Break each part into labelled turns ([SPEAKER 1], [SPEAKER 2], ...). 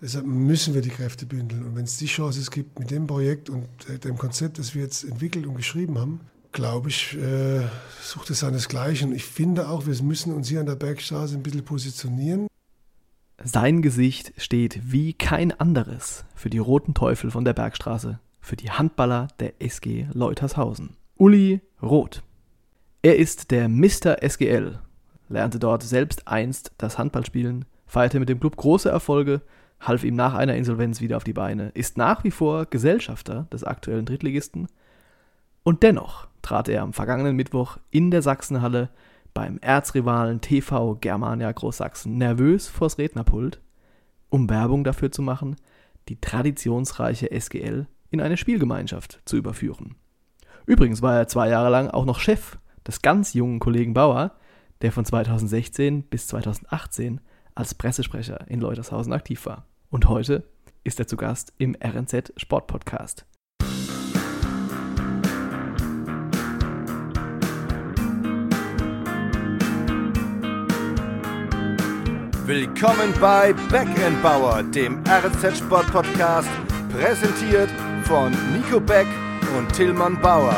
[SPEAKER 1] Deshalb müssen wir die Kräfte bündeln. Und wenn es die Chance gibt, mit dem Projekt und äh, dem Konzept, das wir jetzt entwickelt und geschrieben haben, glaube ich, äh, sucht es seinesgleichen. Ich finde auch, wir müssen uns hier an der Bergstraße ein bisschen positionieren.
[SPEAKER 2] Sein Gesicht steht wie kein anderes für die Roten Teufel von der Bergstraße, für die Handballer der SG Leutershausen. Uli Roth. Er ist der Mr. SGL, lernte dort selbst einst das Handballspielen, feierte mit dem Club große Erfolge, half ihm nach einer Insolvenz wieder auf die Beine, ist nach wie vor Gesellschafter des aktuellen Drittligisten und dennoch trat er am vergangenen Mittwoch in der Sachsenhalle beim Erzrivalen TV Germania Großsachsen nervös vors Rednerpult, um Werbung dafür zu machen, die traditionsreiche SGL in eine Spielgemeinschaft zu überführen. Übrigens war er zwei Jahre lang auch noch Chef des ganz jungen Kollegen Bauer, der von 2016 bis 2018 als Pressesprecher in Leutershausen aktiv war. Und heute ist er zu Gast im RNZ Sport Podcast.
[SPEAKER 3] Willkommen bei Backend Bauer, dem RZ Sport Podcast, präsentiert von Nico Beck und Tillmann Bauer.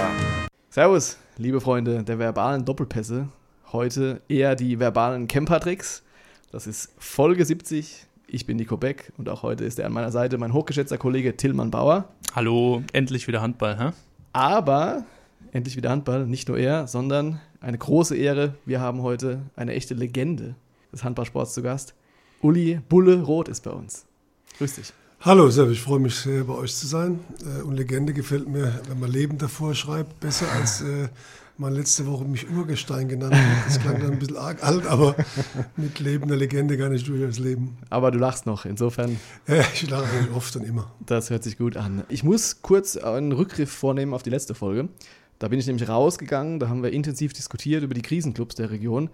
[SPEAKER 2] Servus, liebe Freunde der verbalen Doppelpässe. Heute eher die verbalen Camper-Tricks. Das ist Folge 70. Ich bin Nico Beck und auch heute ist er an meiner Seite mein hochgeschätzter Kollege Tillmann Bauer.
[SPEAKER 4] Hallo, endlich wieder Handball, hä?
[SPEAKER 2] Aber endlich wieder Handball, nicht nur er, sondern eine große Ehre. Wir haben heute eine echte Legende des Handballsports zu Gast. Uli Bulle Roth ist bei uns. Grüß dich.
[SPEAKER 1] Hallo, Servus, ich freue mich sehr, bei euch zu sein. Äh, und Legende gefällt mir, wenn man Leben davor schreibt, besser als man letzte Woche mich Urgestein genannt hat. Das klang dann ein bisschen arg alt, aber mit lebender Legende gar nicht durchaus leben.
[SPEAKER 2] Aber du lachst noch, insofern.
[SPEAKER 1] Ja, ich lache eigentlich oft und immer.
[SPEAKER 2] Das hört sich gut an. Ich muss kurz einen Rückgriff vornehmen auf die letzte Folge. Da bin ich nämlich rausgegangen, da haben wir intensiv diskutiert über die Krisenclubs der Region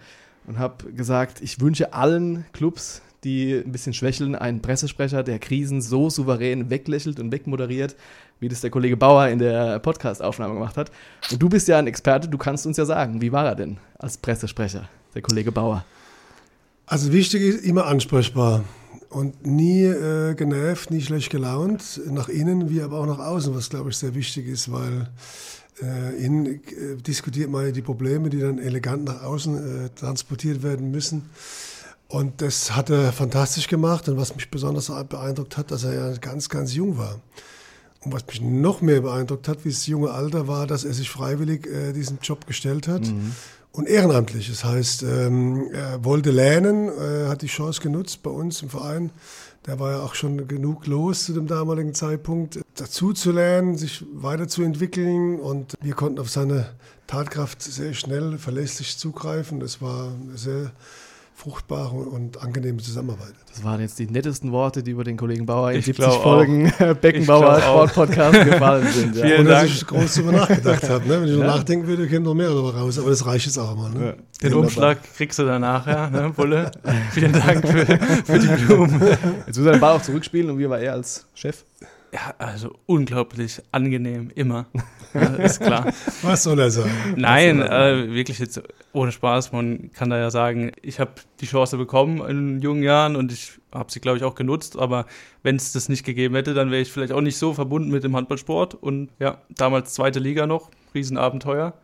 [SPEAKER 2] und habe gesagt, ich wünsche allen Clubs, die ein bisschen schwächeln, einen Pressesprecher, der Krisen so souverän weglächelt und wegmoderiert, wie das der Kollege Bauer in der Podcast-Aufnahme gemacht hat. Und du bist ja ein Experte, du kannst uns ja sagen, wie war er denn als Pressesprecher, der Kollege Bauer?
[SPEAKER 1] Also wichtig ist immer ansprechbar und nie äh, genervt, nie schlecht gelaunt, nach innen wie aber auch nach außen, was glaube ich sehr wichtig ist, weil äh, innen äh, diskutiert man ja die Probleme, die dann elegant nach außen äh, transportiert werden müssen. Und das hat er fantastisch gemacht. Und was mich besonders beeindruckt hat, dass er ja ganz, ganz jung war. Und was mich noch mehr beeindruckt hat, wie das junge Alter war, dass er sich freiwillig äh, diesem Job gestellt hat. Mhm. Und ehrenamtlich. Das heißt, ähm, er wollte lernen, äh, hat die Chance genutzt bei uns im Verein. Der war ja auch schon genug los zu dem damaligen Zeitpunkt, dazu zu lernen, sich weiterzuentwickeln. Und wir konnten auf seine Tatkraft sehr schnell, verlässlich zugreifen. Das war sehr fruchtbare und angenehme Zusammenarbeit.
[SPEAKER 2] Das waren jetzt die nettesten Worte, die über den Kollegen Bauer in ich 70 Folgen Beckenbauer Sport Podcast gefallen sind.
[SPEAKER 1] Ja. Vielen Dank. dass ich groß darüber nachgedacht habe. Ne? Wenn ich ja. nachdenken würde, käme noch mehr darüber raus. Aber das reicht jetzt auch mal. Ne? Ja.
[SPEAKER 4] Den Umschlag kriegst du danach, ja, ne, Bulle? Vielen Dank für, für die Blumen.
[SPEAKER 2] Jetzt muss er den Ball auch zurückspielen und wie war er als Chef?
[SPEAKER 4] Ja, also unglaublich angenehm, immer. Ja, ist klar.
[SPEAKER 1] Was soll er sagen?
[SPEAKER 4] Nein, äh, wirklich jetzt ohne Spaß. Man kann da ja sagen, ich habe die Chance bekommen in jungen Jahren und ich habe sie, glaube ich, auch genutzt. Aber wenn es das nicht gegeben hätte, dann wäre ich vielleicht auch nicht so verbunden mit dem Handballsport. Und ja, damals zweite Liga noch, Riesenabenteuer.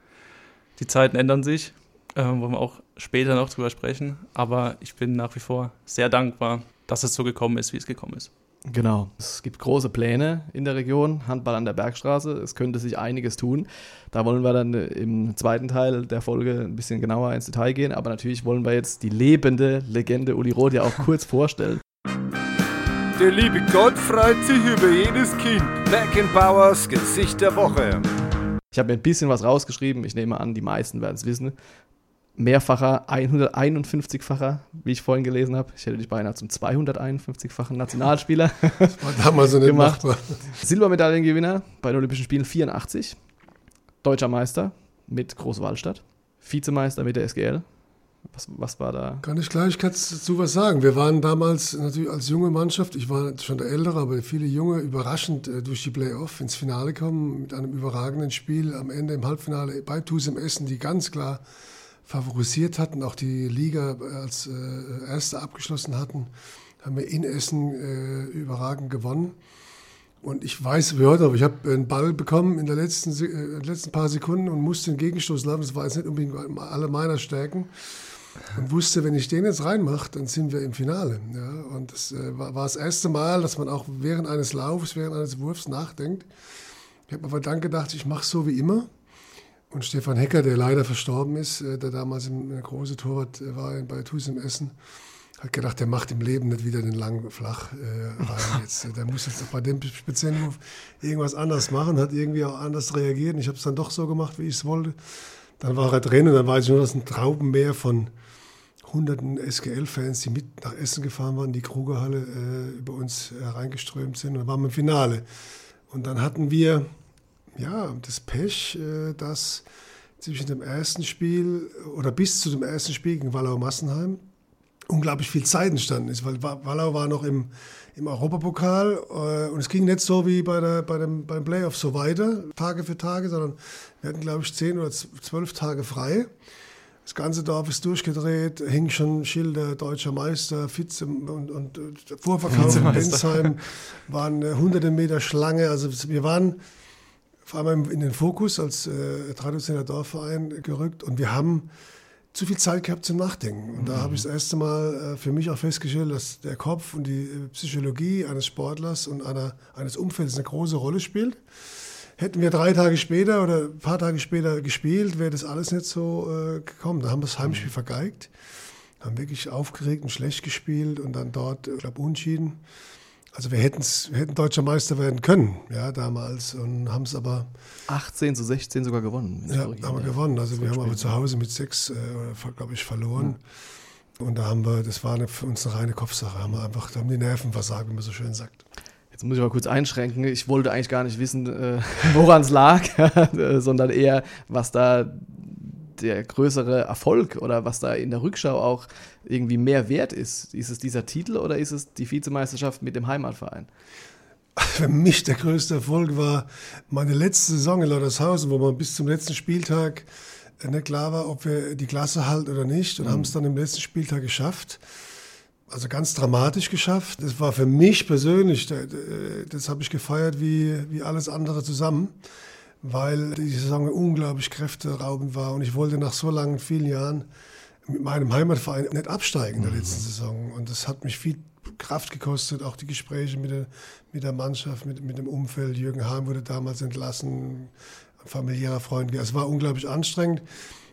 [SPEAKER 4] Die Zeiten ändern sich, äh, wollen wir auch später noch drüber sprechen. Aber ich bin nach wie vor sehr dankbar, dass es so gekommen ist, wie es gekommen ist.
[SPEAKER 2] Genau. Es gibt große Pläne in der Region, Handball an der Bergstraße. Es könnte sich einiges tun. Da wollen wir dann im zweiten Teil der Folge ein bisschen genauer ins Detail gehen. Aber natürlich wollen wir jetzt die lebende Legende Uli Roth ja auch kurz vorstellen.
[SPEAKER 3] Der liebe Gott freut sich über jedes Kind. Beckenbauers Gesicht der Woche.
[SPEAKER 2] Ich habe mir ein bisschen was rausgeschrieben. Ich nehme an, die meisten werden es wissen mehrfacher 151-facher, wie ich vorhin gelesen habe. Ich hätte dich beinahe zum 251-fachen Nationalspieler
[SPEAKER 1] das war damals so gemacht.
[SPEAKER 2] Silbermedaillengewinner bei den Olympischen Spielen 84, deutscher Meister mit Großwallstadt, Vizemeister mit der SGL. Was, was war da?
[SPEAKER 1] Kann ich gleich dazu was sagen. Wir waren damals natürlich als junge Mannschaft, ich war schon der Ältere, aber viele Junge überraschend äh, durch die Playoff ins Finale kommen mit einem überragenden Spiel am Ende im Halbfinale bei TuS im Essen, die ganz klar favorisiert hatten, auch die Liga als äh, Erste abgeschlossen hatten. haben wir in Essen äh, überragend gewonnen. Und ich weiß wie heute, aber ich habe einen Ball bekommen in, der letzten, äh, den letzten paar Sekunden und musste den Gegenstoß laufen. Das war jetzt nicht unbedingt alle meiner Stärken. Und wusste, wenn ich den jetzt reinmache, dann sind wir im Finale. Ja, und das äh, war, war, das erste Mal, dass man auch während eines Laufs, während eines Wurfs nachdenkt. Ich habe aber dann gedacht, ich mache so wie immer. Und Stefan Hecker, der leider verstorben ist, äh, der damals ein große Torwart äh, war bei TuS im Essen, hat gedacht, der macht im Leben nicht wieder den langen Flach äh, rein. Jetzt, der muss jetzt bei dem speziellen Move irgendwas anders machen, hat irgendwie auch anders reagiert. Und ich habe es dann doch so gemacht, wie ich es wollte. Dann war er drin und dann weiß ich nur, dass ein Traubenmeer von hunderten SGL-Fans, die mit nach Essen gefahren waren, die Krugerhalle äh, über uns hereingeströmt sind. Und dann waren wir im Finale. Und dann hatten wir ja das Pech, äh, dass zwischen dem ersten Spiel oder bis zu dem ersten Spiel gegen Wallau-Massenheim unglaublich viel Zeit entstanden ist, weil Wallau war noch im, im Europapokal äh, und es ging nicht so wie bei der, bei dem, beim Playoff so weiter, Tage für Tage, sondern wir hatten, glaube ich, zehn oder zwölf Tage frei. Das ganze Dorf ist durchgedreht, hing schon Schilder, deutscher Meister, Vize und, und, und Vorverkauf in Bensheim, waren äh, hunderte Meter Schlange. Also wir waren vor allem in den Fokus als äh, traditioneller Dorfverein gerückt und wir haben zu viel Zeit gehabt zum Nachdenken. Und da habe ich das erste Mal äh, für mich auch festgestellt, dass der Kopf und die äh, Psychologie eines Sportlers und einer, eines Umfelds eine große Rolle spielt. Hätten wir drei Tage später oder ein paar Tage später gespielt, wäre das alles nicht so äh, gekommen. Da haben wir das Heimspiel mhm. vergeigt, haben wirklich aufgeregt und schlecht gespielt und dann dort, ich glaube, unschieden. Also wir, wir hätten deutscher Meister werden können, ja, damals und haben es aber
[SPEAKER 2] 18 zu 16 sogar gewonnen.
[SPEAKER 1] Ja, haben wir gewonnen. Also wir haben aber zu Hause mit sechs, äh, glaube ich, verloren. Ja. Und da haben wir, das war eine, für uns eine reine Kopfsache. Haben wir einfach, da haben die Nerven versagt, wie man so schön sagt.
[SPEAKER 2] Jetzt muss ich mal kurz einschränken. Ich wollte eigentlich gar nicht wissen, äh, woran es lag, sondern eher, was da der größere Erfolg oder was da in der Rückschau auch irgendwie mehr wert ist? Ist es dieser Titel oder ist es die Vizemeisterschaft mit dem Heimatverein?
[SPEAKER 1] Für mich der größte Erfolg war meine letzte Saison in Lautershausen, wo man bis zum letzten Spieltag nicht klar war, ob wir die Klasse halten oder nicht und mhm. haben es dann im letzten Spieltag geschafft. Also ganz dramatisch geschafft. Das war für mich persönlich, das habe ich gefeiert wie, wie alles andere zusammen weil die Saison unglaublich kräfteraubend war und ich wollte nach so langen, vielen Jahren mit meinem Heimatverein nicht absteigen in der letzten mhm. Saison. Und das hat mich viel Kraft gekostet, auch die Gespräche mit der, mit der Mannschaft, mit, mit dem Umfeld. Jürgen Hahn wurde damals entlassen, familiärer Freund. Es war unglaublich anstrengend.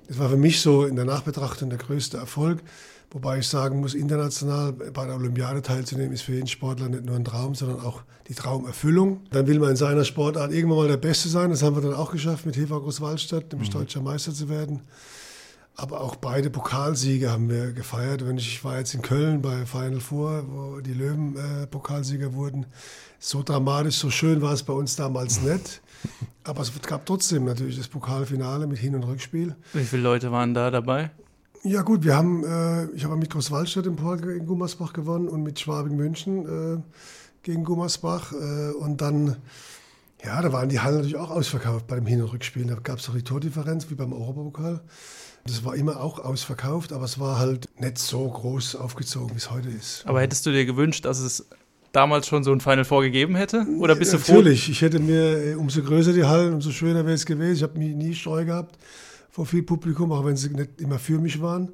[SPEAKER 1] Es war für mich so in der Nachbetrachtung der größte Erfolg. Wobei ich sagen muss, international bei der Olympiade teilzunehmen, ist für jeden Sportler nicht nur ein Traum, sondern auch die Traumerfüllung. Dann will man in seiner Sportart irgendwann mal der Beste sein. Das haben wir dann auch geschafft, mit Heva Großwaldstadt, nämlich mhm. deutscher Meister zu werden. Aber auch beide Pokalsiege haben wir gefeiert. Wenn ich, ich war jetzt in Köln bei Final Four, wo die Löwen äh, Pokalsieger wurden. So dramatisch, so schön war es bei uns damals nicht. Aber es gab trotzdem natürlich das Pokalfinale mit Hin- und Rückspiel.
[SPEAKER 4] Wie viele Leute waren da dabei?
[SPEAKER 1] Ja gut, wir haben, äh, ich habe mit Großwaldstadt im Pokal in Gummersbach gewonnen und mit Schwabing München äh, gegen Gummersbach. Äh, und dann, ja, da waren die Hallen natürlich auch ausverkauft bei dem Hin- und Rückspiel. Da gab es auch die Tordifferenz wie beim Europapokal. Das war immer auch ausverkauft, aber es war halt nicht so groß aufgezogen, wie es heute ist.
[SPEAKER 4] Aber hättest du dir gewünscht, dass es damals schon so ein Final vorgegeben hätte? Oder bist
[SPEAKER 1] ja,
[SPEAKER 4] du froh?
[SPEAKER 1] Natürlich, ich hätte mir, äh, umso größer die Hallen, umso schöner wäre es gewesen. Ich habe nie Streu gehabt vor viel Publikum, auch wenn sie nicht immer für mich waren.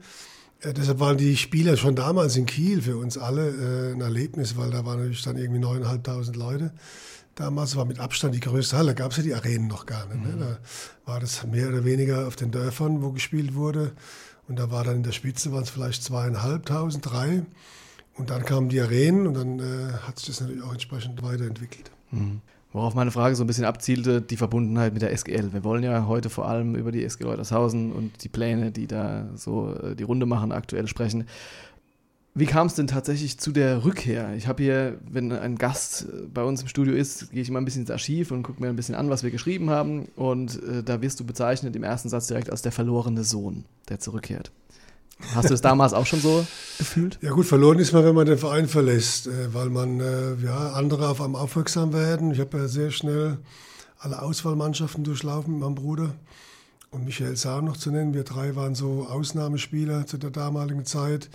[SPEAKER 1] Äh, deshalb waren die Spieler schon damals in Kiel für uns alle äh, ein Erlebnis, weil da waren natürlich dann irgendwie neuneinhalbtausend Leute. Damals war mit Abstand die größte Halle, da gab es ja die Arenen noch gar nicht. Ne? Mhm. Da war das mehr oder weniger auf den Dörfern, wo gespielt wurde. Und da war dann in der Spitze waren es vielleicht zweieinhalbtausend, drei. Und dann kamen die Arenen und dann äh, hat sich das natürlich auch entsprechend weiterentwickelt.
[SPEAKER 2] Mhm. Worauf meine Frage so ein bisschen abzielte, die Verbundenheit mit der SGL. Wir wollen ja heute vor allem über die SG Leutershausen und die Pläne, die da so äh, die Runde machen, aktuell sprechen. Wie kam es denn tatsächlich zu der Rückkehr? Ich habe hier, wenn ein Gast äh, bei uns im Studio ist, gehe ich immer ein bisschen ins Archiv und gucke mir ein bisschen an, was wir geschrieben haben. Und äh, da wirst du bezeichnet im ersten Satz direkt als der verlorene Sohn, der zurückkehrt. Hast du es damals auch schon so gefühlt?
[SPEAKER 1] Ja gut, verloren ist man, wenn man den Verein verlässt, äh, weil man äh, ja, andere auf einem aufmerksam werden. Ich habe ja sehr schnell alle Auswahlmannschaften durchlaufen mit meinem Bruder. und Michael Saar noch zu nennen. Wir drei waren so Ausnahmespieler zu der damaligen Zeit.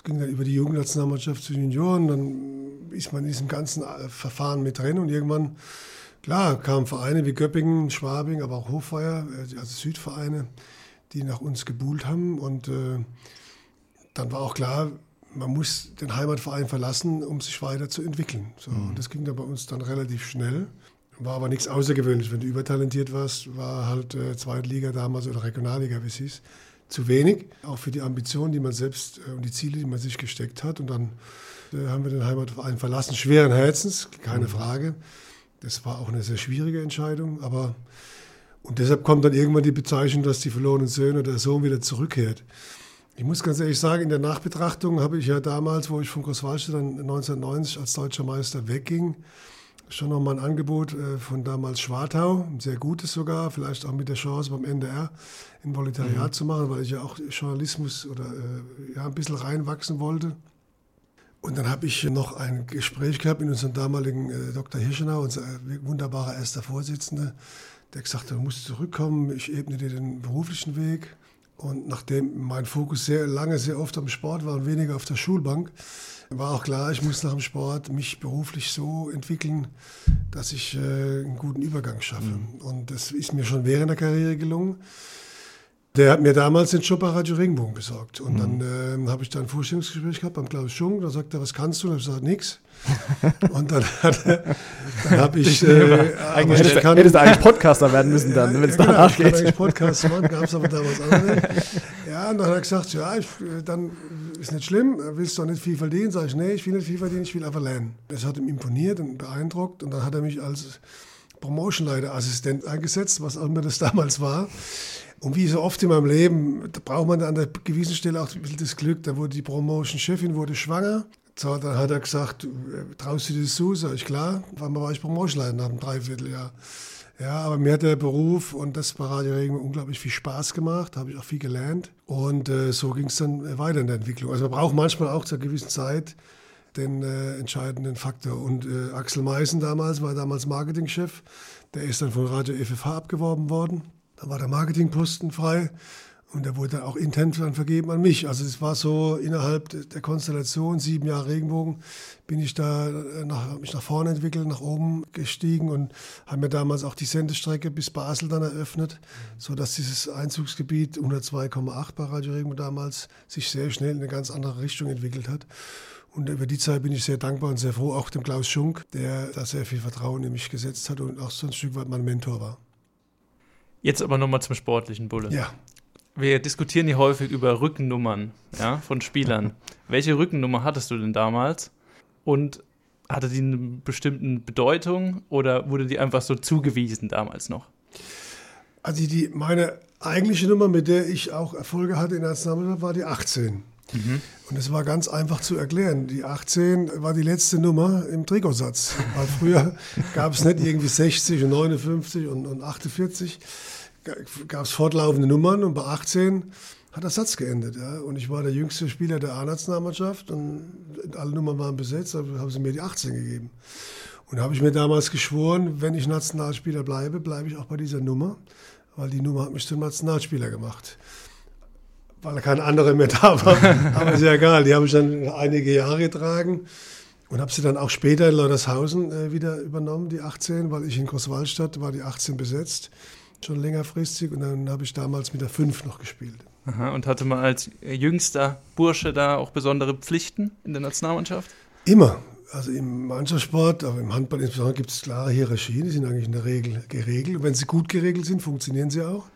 [SPEAKER 1] Es ging dann über die Jugendnationalmannschaft zu Junioren, dann ist man in diesem ganzen äh, Verfahren mit drin und irgendwann, klar, kamen Vereine wie Göppingen, Schwabing, aber auch Hochfeuer, äh, also Südvereine, die nach uns gebuhlt haben und äh, dann war auch klar, man muss den Heimatverein verlassen, um sich weiterzuentwickeln. So, mhm. Und das ging dann bei uns dann relativ schnell. War aber nichts Außergewöhnliches. Wenn du übertalentiert warst, war halt äh, Zweitliga damals oder Regionalliga, wie es hieß, zu wenig. Auch für die Ambitionen, die man selbst äh, und die Ziele, die man sich gesteckt hat. Und dann äh, haben wir den Heimatverein verlassen. Schweren Herzens, keine mhm. Frage. Das war auch eine sehr schwierige Entscheidung. Aber und deshalb kommt dann irgendwann die Bezeichnung, dass die verlorenen Söhne oder der Sohn wieder zurückkehrt. Ich muss ganz ehrlich sagen, in der Nachbetrachtung habe ich ja damals, wo ich von Großwallstadt dann 1990 als deutscher Meister wegging, schon noch mal ein Angebot äh, von damals Schwartau, ein sehr gutes sogar, vielleicht auch mit der Chance beim NDR ein Volontariat mhm. zu machen, weil ich ja auch Journalismus oder äh, ja, ein bisschen reinwachsen wollte. Und dann habe ich noch ein Gespräch gehabt mit unserem damaligen äh, Dr. Hirschenau, unser wunderbarer erster Vorsitzender, der gesagt hat, du musst zurückkommen, ich ebne dir den beruflichen Weg. Und nachdem mein Fokus sehr lange, sehr oft am Sport war und weniger auf der Schulbank, war auch klar, ich muss nach dem Sport mich beruflich so entwickeln, dass ich äh, einen guten Übergang schaffe. Mhm. Und das ist mir schon während der Karriere gelungen. Der hat mir damals den Job bei Radio Regenbogen besorgt. Und mhm. dann äh, habe ich da ein Vorstellungsgespräch gehabt beim Klaus Schung. Da sagt er, was kannst du? Und ich gesagt, nix. Und dann, dann habe ich. Äh,
[SPEAKER 2] eigentlich hättest, kann, hättest du eigentlich Podcaster werden müssen, dann, wenn es ja, danach genau, geht. Ich eigentlich
[SPEAKER 1] Podcast machen, gab es aber damals auch nicht. Ja, und dann hat er gesagt, ja, ich, dann ist nicht schlimm, willst du auch nicht viel verdienen? Sag ich, nee, ich will nicht viel verdienen, ich will einfach lernen. Das hat ihm imponiert und beeindruckt. Und dann hat er mich als Promotionleiter-Assistent eingesetzt, was auch immer das damals war. Und wie so oft in meinem Leben, da braucht man an der gewissen Stelle auch ein bisschen das Glück. Da wurde die Promotion-Chefin schwanger. So, dann hat er gesagt, traust du dir das zu? Sag ich, klar. Wann war ich Promotionleiter nach einem Dreivierteljahr? Ja, aber mir hat der Beruf und das bei Radio Regen unglaublich viel Spaß gemacht, habe ich auch viel gelernt. Und äh, so ging es dann weiter in der Entwicklung. Also man braucht manchmal auch zur gewissen Zeit den äh, entscheidenden Faktor. Und äh, Axel Meißen damals war damals Marketingchef. Der ist dann von Radio FFH abgeworben worden. Da war der Marketingposten frei und der wurde dann auch intern dann vergeben an mich. Also es war so innerhalb der Konstellation, sieben Jahre Regenbogen, bin ich da äh, nach, mich nach vorne entwickelt, nach oben gestiegen und haben mir damals auch die Sendestrecke bis Basel dann eröffnet, so dass dieses Einzugsgebiet 102,8 bei Radio Regenbogen damals sich sehr schnell in eine ganz andere Richtung entwickelt hat. Und über die Zeit bin ich sehr dankbar und sehr froh, auch dem Klaus Schunk, der da sehr viel Vertrauen in mich gesetzt hat und auch so ein Stück weit mein Mentor war.
[SPEAKER 4] Jetzt aber nochmal zum sportlichen Bulle.
[SPEAKER 1] Ja.
[SPEAKER 4] Wir diskutieren hier häufig über Rückennummern ja, von Spielern. Welche Rückennummer hattest du denn damals? Und hatte die eine bestimmte Bedeutung oder wurde die einfach so zugewiesen damals noch?
[SPEAKER 1] Also die, meine eigentliche Nummer, mit der ich auch Erfolge hatte in der Nationalmannschaft, war die 18. Mhm. Und es war ganz einfach zu erklären. Die 18 war die letzte Nummer im Trikotsatz. Weil früher gab es nicht irgendwie 60 und 59 und, und 48. Gab es fortlaufende Nummern und bei 18 hat der Satz geendet. Ja? Und ich war der jüngste Spieler der A-Nationalmannschaft und alle Nummern waren besetzt, aber haben sie mir die 18 gegeben. Und da habe ich mir damals geschworen, wenn ich Nationalspieler bleibe, bleibe ich auch bei dieser Nummer, weil die Nummer hat mich zum Nationalspieler gemacht weil kein anderer mehr da war. Aber ist ja egal, die habe ich dann einige Jahre getragen und habe sie dann auch später in Leutershausen äh, wieder übernommen, die 18, weil ich in Großwallstadt war die 18 besetzt, schon längerfristig und dann habe ich damals mit der 5 noch gespielt.
[SPEAKER 4] Aha, und hatte man als jüngster Bursche da auch besondere Pflichten in der Nationalmannschaft?
[SPEAKER 1] Immer. Also im Mannschaftssport, aber im Handball insbesondere gibt es klare Hierarchien, die sind eigentlich in der Regel geregelt. Und wenn sie gut geregelt sind, funktionieren sie auch.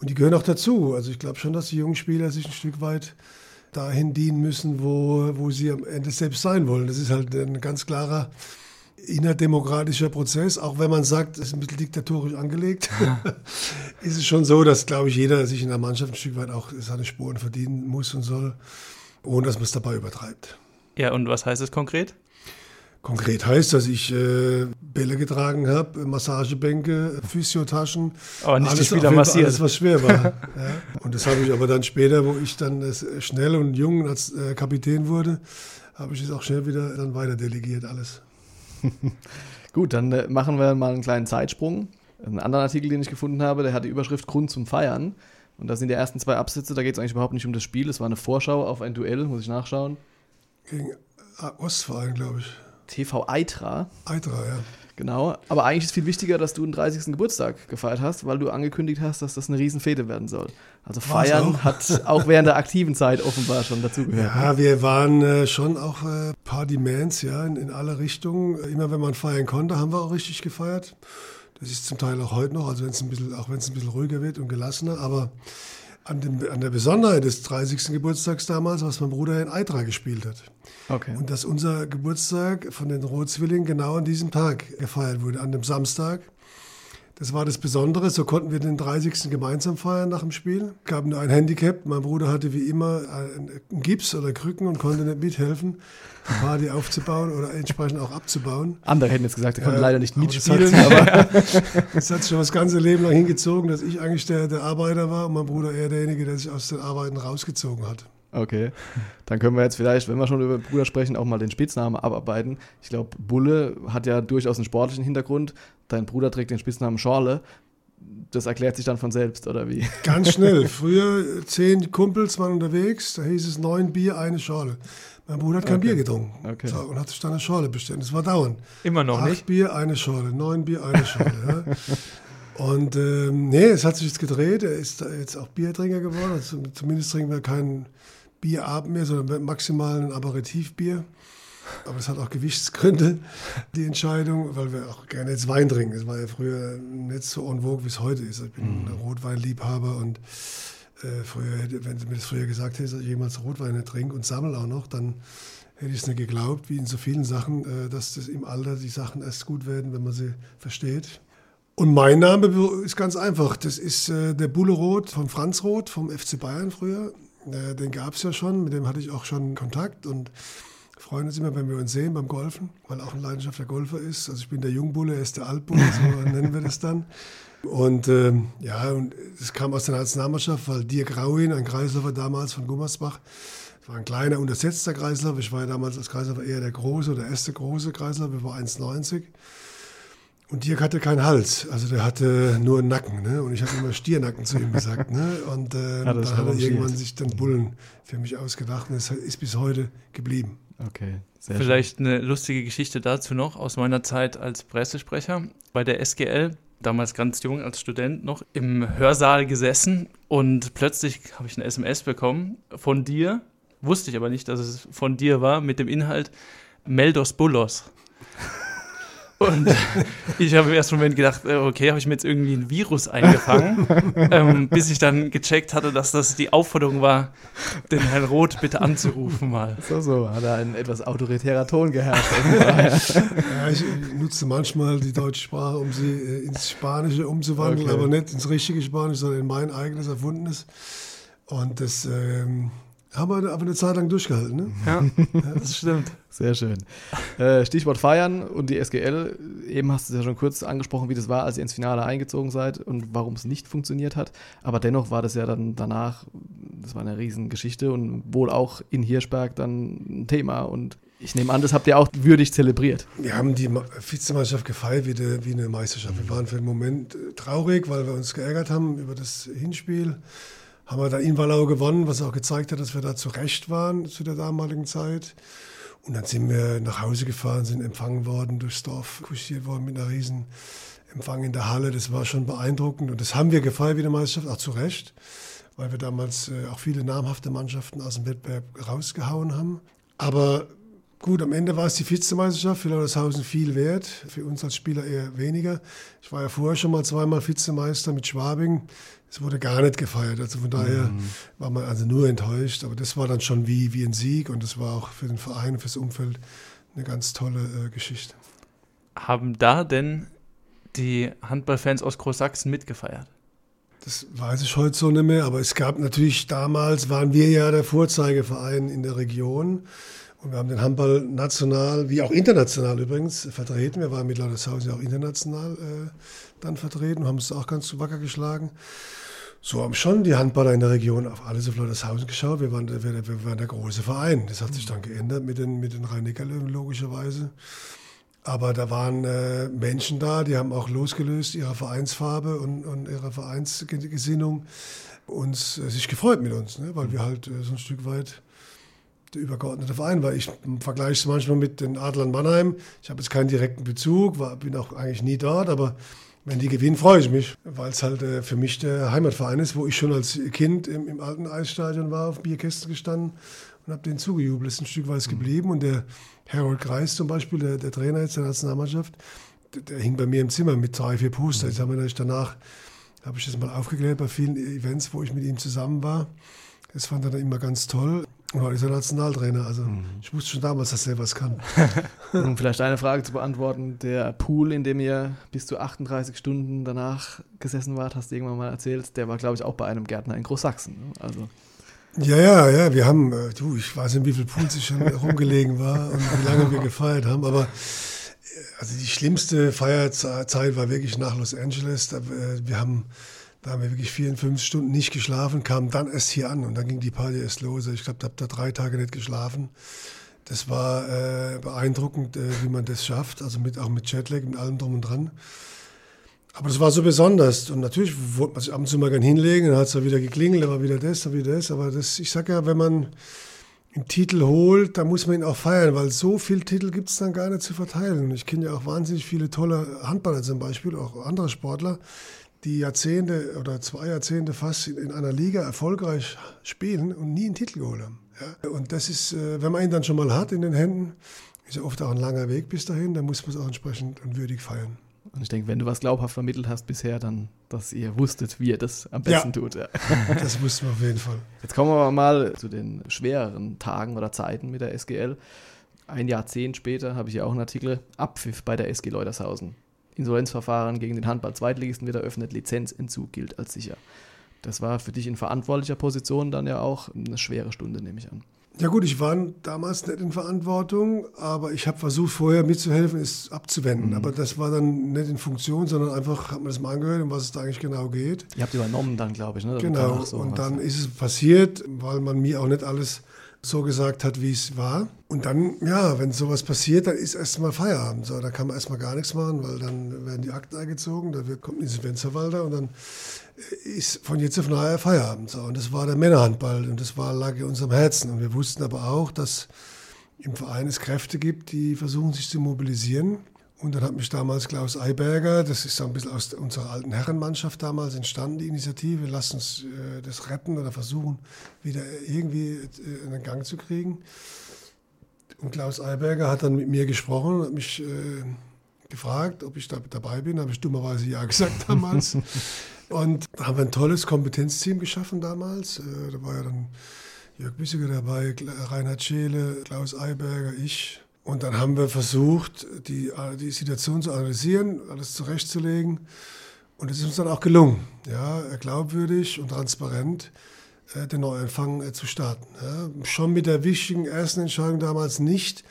[SPEAKER 1] Und die gehören auch dazu. Also ich glaube schon, dass die jungen Spieler sich ein Stück weit dahin dienen müssen, wo, wo sie am Ende selbst sein wollen. Das ist halt ein ganz klarer innerdemokratischer Prozess, auch wenn man sagt, es ist ein bisschen diktatorisch angelegt, ist es schon so, dass, glaube ich, jeder sich in der Mannschaft ein Stück weit auch seine Spuren verdienen muss und soll, ohne dass man es dabei übertreibt.
[SPEAKER 4] Ja, und was heißt es konkret?
[SPEAKER 1] Konkret heißt, dass ich äh, Bälle getragen habe, Massagebänke, Physiotaschen.
[SPEAKER 4] Aber nicht alles, die Spieler massiert.
[SPEAKER 1] Alles, was schwer war. ja. Und das habe ich aber dann später, wo ich dann schnell und jung als äh, Kapitän wurde, habe ich es auch schnell wieder dann weiter delegiert alles.
[SPEAKER 2] Gut, dann äh, machen wir mal einen kleinen Zeitsprung. Ein anderer Artikel, den ich gefunden habe, der hat die Überschrift Grund zum Feiern. Und da sind die ersten zwei Absätze, da geht es eigentlich überhaupt nicht um das Spiel. Es war eine Vorschau auf ein Duell, muss ich nachschauen.
[SPEAKER 1] Gegen Ostverein, glaube ich.
[SPEAKER 2] TV Eitra.
[SPEAKER 1] Eitra, ja.
[SPEAKER 2] Genau, aber eigentlich ist viel wichtiger, dass du den 30. Geburtstag gefeiert hast, weil du angekündigt hast, dass das eine Riesenfete werden soll. Also feiern auch? hat auch während der aktiven Zeit offenbar schon dazugehört.
[SPEAKER 1] Ja, ne? wir waren äh, schon auch äh, Partymans, ja, in, in alle Richtungen. Immer wenn man feiern konnte, haben wir auch richtig gefeiert. Das ist zum Teil auch heute noch, also wenn's ein bisschen, auch wenn es ein bisschen ruhiger wird und gelassener, aber an, dem, an der Besonderheit des 30. Geburtstags damals, was mein Bruder in Eitra gespielt hat. Okay. Und dass unser Geburtstag von den Rotzwillingen genau an diesem Tag gefeiert wurde, an dem Samstag. Das war das Besondere. So konnten wir den 30. gemeinsam feiern nach dem Spiel. Gab nur ein Handicap. Mein Bruder hatte wie immer einen Gips oder Krücken und konnte nicht mithelfen, die Party aufzubauen oder entsprechend auch abzubauen.
[SPEAKER 2] Andere hätten jetzt gesagt, er konnte äh, leider nicht mitspielen.
[SPEAKER 1] Das hat, aber das hat sich schon das ganze Leben lang hingezogen, dass ich eigentlich der, der Arbeiter war und mein Bruder eher derjenige, der sich aus den Arbeiten rausgezogen hat.
[SPEAKER 2] Okay, dann können wir jetzt vielleicht, wenn wir schon über Bruder sprechen, auch mal den Spitznamen abarbeiten. Ich glaube, Bulle hat ja durchaus einen sportlichen Hintergrund. Dein Bruder trägt den Spitznamen Schorle. Das erklärt sich dann von selbst, oder wie?
[SPEAKER 1] Ganz schnell. Früher zehn Kumpels waren unterwegs, da hieß es neun Bier, eine Schorle. Mein Bruder hat kein okay. Bier getrunken okay. so, und hat sich dann eine Schorle bestellt. Das war dauernd.
[SPEAKER 2] Immer noch
[SPEAKER 1] Acht
[SPEAKER 2] nicht?
[SPEAKER 1] Bier, eine Schorle. Neun Bier, eine Schorle. ja. Und ähm, nee, es hat sich jetzt gedreht. Er ist jetzt auch Biertrinker geworden. Also, zumindest trinken wir keinen Bierabend mehr, sondern maximal ein Aperitivbier. Aber es hat auch Gewichtsgründe, die Entscheidung, weil wir auch gerne jetzt Wein trinken. Es war ja früher nicht so en vogue, wie es heute ist. Ich bin mhm. ein Rotweinliebhaber und äh, früher, wenn Sie mir das früher gesagt hätten, dass ich jemals Rotweine trinke und sammle auch noch, dann hätte ich es nicht geglaubt, wie in so vielen Sachen, äh, dass das im Alter die Sachen erst gut werden, wenn man sie versteht. Und mein Name ist ganz einfach. Das ist äh, der Bulle Roth von Franz Roth vom FC Bayern früher. Äh, den gab es ja schon, mit dem hatte ich auch schon Kontakt und freuen uns immer, wenn wir uns sehen beim Golfen, weil auch ein leidenschaftlicher Golfer ist. Also ich bin der Jungbulle, er ist der Altbulle, so nennen wir das dann. Und ähm, ja, und es kam aus der Nationalmannschaft, weil Dirk Rauin, ein Kreisläufer damals von Gummersbach, war ein kleiner, untersetzter Kreislauf. Ich war ja damals als Kreislauf eher der große oder erste große Kreislauf, ich war 1,90. Und Dirk hatte keinen Hals, also der hatte nur einen Nacken. Ne? Und ich habe immer Stiernacken zu ihm gesagt. Ne? Und äh, ja, dann hat er irgendwann sich den Bullen für mich ausgedacht und es ist bis heute geblieben.
[SPEAKER 2] Okay.
[SPEAKER 4] Vielleicht schön. eine lustige Geschichte dazu noch aus meiner Zeit als Pressesprecher bei der SGL. Damals ganz jung als Student noch im Hörsaal gesessen und plötzlich habe ich eine SMS bekommen von dir. Wusste ich aber nicht, dass es von dir war, mit dem Inhalt Meldos Bullos. Und ich habe im ersten Moment gedacht, äh, okay, habe ich mir jetzt irgendwie ein Virus eingefangen, ähm, bis ich dann gecheckt hatte, dass das die Aufforderung war, den Herrn Roth bitte anzurufen mal.
[SPEAKER 2] So, so, hat er ein etwas autoritärer Ton geherrscht.
[SPEAKER 1] ja, ich nutze manchmal die deutsche Sprache, um sie äh, ins Spanische umzuwandeln, okay. aber nicht ins richtige Spanisch, sondern in mein eigenes erfundenes. Und das... Ähm, haben wir aber eine Zeit lang durchgehalten, ne?
[SPEAKER 4] Ja, das stimmt.
[SPEAKER 2] Sehr schön. Äh, Stichwort Feiern und die SGL. Eben hast du es ja schon kurz angesprochen, wie das war, als ihr ins Finale eingezogen seid und warum es nicht funktioniert hat. Aber dennoch war das ja dann danach, das war eine Riesengeschichte und wohl auch in Hirschberg dann ein Thema. Und ich nehme an, das habt ihr auch würdig zelebriert.
[SPEAKER 1] Wir haben die Vizemeisterschaft gefeiert wie, de, wie eine Meisterschaft. Wir waren für einen Moment traurig, weil wir uns geärgert haben über das Hinspiel haben wir da in Wallau gewonnen, was auch gezeigt hat, dass wir da zu Recht waren zu der damaligen Zeit. Und dann sind wir nach Hause gefahren, sind empfangen worden, durchs Dorf kurschiert worden mit einer riesen Empfang in der Halle. Das war schon beeindruckend und das haben wir gefeiert wie der Meisterschaft, auch zu Recht, weil wir damals äh, auch viele namhafte Mannschaften aus dem Wettbewerb rausgehauen haben. Aber Gut, am Ende war es die Vizemeisterschaft, für Lautershausen viel wert, für uns als Spieler eher weniger. Ich war ja vorher schon mal zweimal Vizemeister mit Schwabing. Es wurde gar nicht gefeiert, also von daher mhm. war man also nur enttäuscht. Aber das war dann schon wie, wie ein Sieg und das war auch für den Verein und fürs Umfeld eine ganz tolle äh, Geschichte.
[SPEAKER 4] Haben da denn die Handballfans aus Großsachsen mitgefeiert?
[SPEAKER 1] Das weiß ich heute so nicht mehr, aber es gab natürlich damals, waren wir ja der Vorzeigeverein in der Region. Und wir haben den Handball national, wie auch international übrigens, vertreten. Wir waren mit Lautershausen ja auch international äh, dann vertreten und haben es auch ganz wacker geschlagen. So haben schon die Handballer in der Region auf alles auf Lautershausen geschaut. Wir waren, wir, wir waren der große Verein. Das hat sich dann geändert mit den, mit den Rhein-Neckar-Löwen logischerweise. Aber da waren äh, Menschen da, die haben auch losgelöst ihre Vereinsfarbe und, und ihre Vereinsgesinnung uns äh, sich gefreut mit uns, ne? weil wir halt äh, so ein Stück weit der übergeordnete Verein war. Ich vergleiche es manchmal mit den Adlern Mannheim. Ich habe jetzt keinen direkten Bezug, war, bin auch eigentlich nie dort, aber wenn die gewinnen, freue ich mich, weil es halt äh, für mich der Heimatverein ist, wo ich schon als Kind im, im alten Eisstadion war, auf Bierkästen gestanden und habe denen zugejubelt. Ist ein Stück weit geblieben und der Harold Kreis zum Beispiel, der, der Trainer jetzt der Nationalmannschaft, der, der, hing bei mir im Zimmer mit drei, vier Poster. Jetzt haben wir danach, habe ich das mal aufgeklärt bei vielen Events, wo ich mit ihm zusammen war. Das fand er dann immer ganz toll. Und heute ist er Nationaltrainer. Also mhm. ich wusste schon damals, dass er was kann.
[SPEAKER 2] um vielleicht eine Frage zu beantworten. Der Pool, in dem ihr bis zu 38 Stunden danach gesessen wart, hast du irgendwann mal erzählt, der war, glaube ich, auch bei einem Gärtner in Großsachsen. Ne? Also
[SPEAKER 1] ja, ja, ja, wir haben, äh, du, ich weiß nicht, wie viel Pools ich schon rumgelegen war und wie lange wir gefeiert haben, aber äh, also die schlimmste Feierzeit war wirklich nach Los Angeles. Da, äh, wir haben, da haben wir wirklich 54 Stunden nicht geschlafen, kamen dann erst hier an und dann ging die Party erst los. Ich glaube, da habe da drei Tage nicht geschlafen. Das war äh, beeindruckend, äh, wie man das schafft, also mit, auch mit Jetlag, mit allem drum und dran. Aber das war so besonders. Und natürlich wollte man sich ab und zu mal gern hinlegen, dann hat es da wieder geklingelt, dann war wieder das, dann wieder das. Aber das, ich sage ja, wenn man einen Titel holt, dann muss man ihn auch feiern, weil so viele Titel gibt es dann gar nicht zu verteilen. Ich kenne ja auch wahnsinnig viele tolle Handballer zum Beispiel, auch andere Sportler, die Jahrzehnte oder zwei Jahrzehnte fast in einer Liga erfolgreich spielen und nie einen Titel geholt haben. Ja? Und das ist, äh, wenn man ihn dann schon mal hat in den Händen, ist ja oft auch ein langer Weg bis dahin, dann muss man es auch entsprechend und würdig feiern.
[SPEAKER 2] Und ich denke, wenn du was glaubhaft vermittelt hast bisher, dann, dass ihr wusstet, wie ihr das am besten ja, tut. Ja.
[SPEAKER 1] Das wussten wir auf jeden Fall.
[SPEAKER 2] Jetzt kommen wir mal zu den schwereren Tagen oder Zeiten mit der SGL. Ein Jahrzehnt später habe ich ja auch einen Artikel Abpfiff bei der SG Leutershausen. Insolvenzverfahren gegen den Handball-Zweitligisten wird eröffnet, Lizenzentzug gilt als sicher. Das war für dich in verantwortlicher Position dann ja auch eine schwere Stunde, nehme ich an.
[SPEAKER 1] Ja gut, ich war damals nicht in Verantwortung, aber ich habe versucht, vorher mitzuhelfen, es abzuwenden. Mhm. Aber das war dann nicht in Funktion, sondern einfach hat man das mal angehört, um was es da eigentlich genau geht.
[SPEAKER 2] Ihr habt übernommen dann, glaube ich. Ne?
[SPEAKER 1] Genau, so und dann ist es passiert, weil man mir auch nicht alles so gesagt hat, wie es war. Und dann, ja, wenn sowas passiert, dann ist erstmal Feierabend. So, da kann man erstmal gar nichts machen, weil dann werden die Akten eingezogen, da kommt ein Insolvenzverwalter und dann ist von jetzt auf nachher Feierabend. So. Und das war der Männerhandball und das war, lag in unserem Herzen. Und wir wussten aber auch, dass im Verein es Kräfte gibt, die versuchen, sich zu mobilisieren. Und dann hat mich damals Klaus Eiberger, das ist ein bisschen aus unserer alten Herrenmannschaft damals entstanden, die Initiative, lass uns äh, das retten oder versuchen, wieder irgendwie äh, in den Gang zu kriegen. Und Klaus Eiberger hat dann mit mir gesprochen und hat mich äh, gefragt, ob ich da dabei bin. Da habe ich dummerweise ja gesagt damals. Und da haben wir ein tolles Kompetenzteam geschaffen damals. Äh, da war ja dann Jörg Büssiger dabei, Reinhard Scheele, Klaus Eiberger, ich. Und dann haben wir versucht, die, die Situation zu analysieren, alles zurechtzulegen. Und es ist uns dann auch gelungen, ja, glaubwürdig und transparent äh, den Neuanfang äh, zu starten. Ja. Schon mit der wichtigen ersten Entscheidung damals nicht,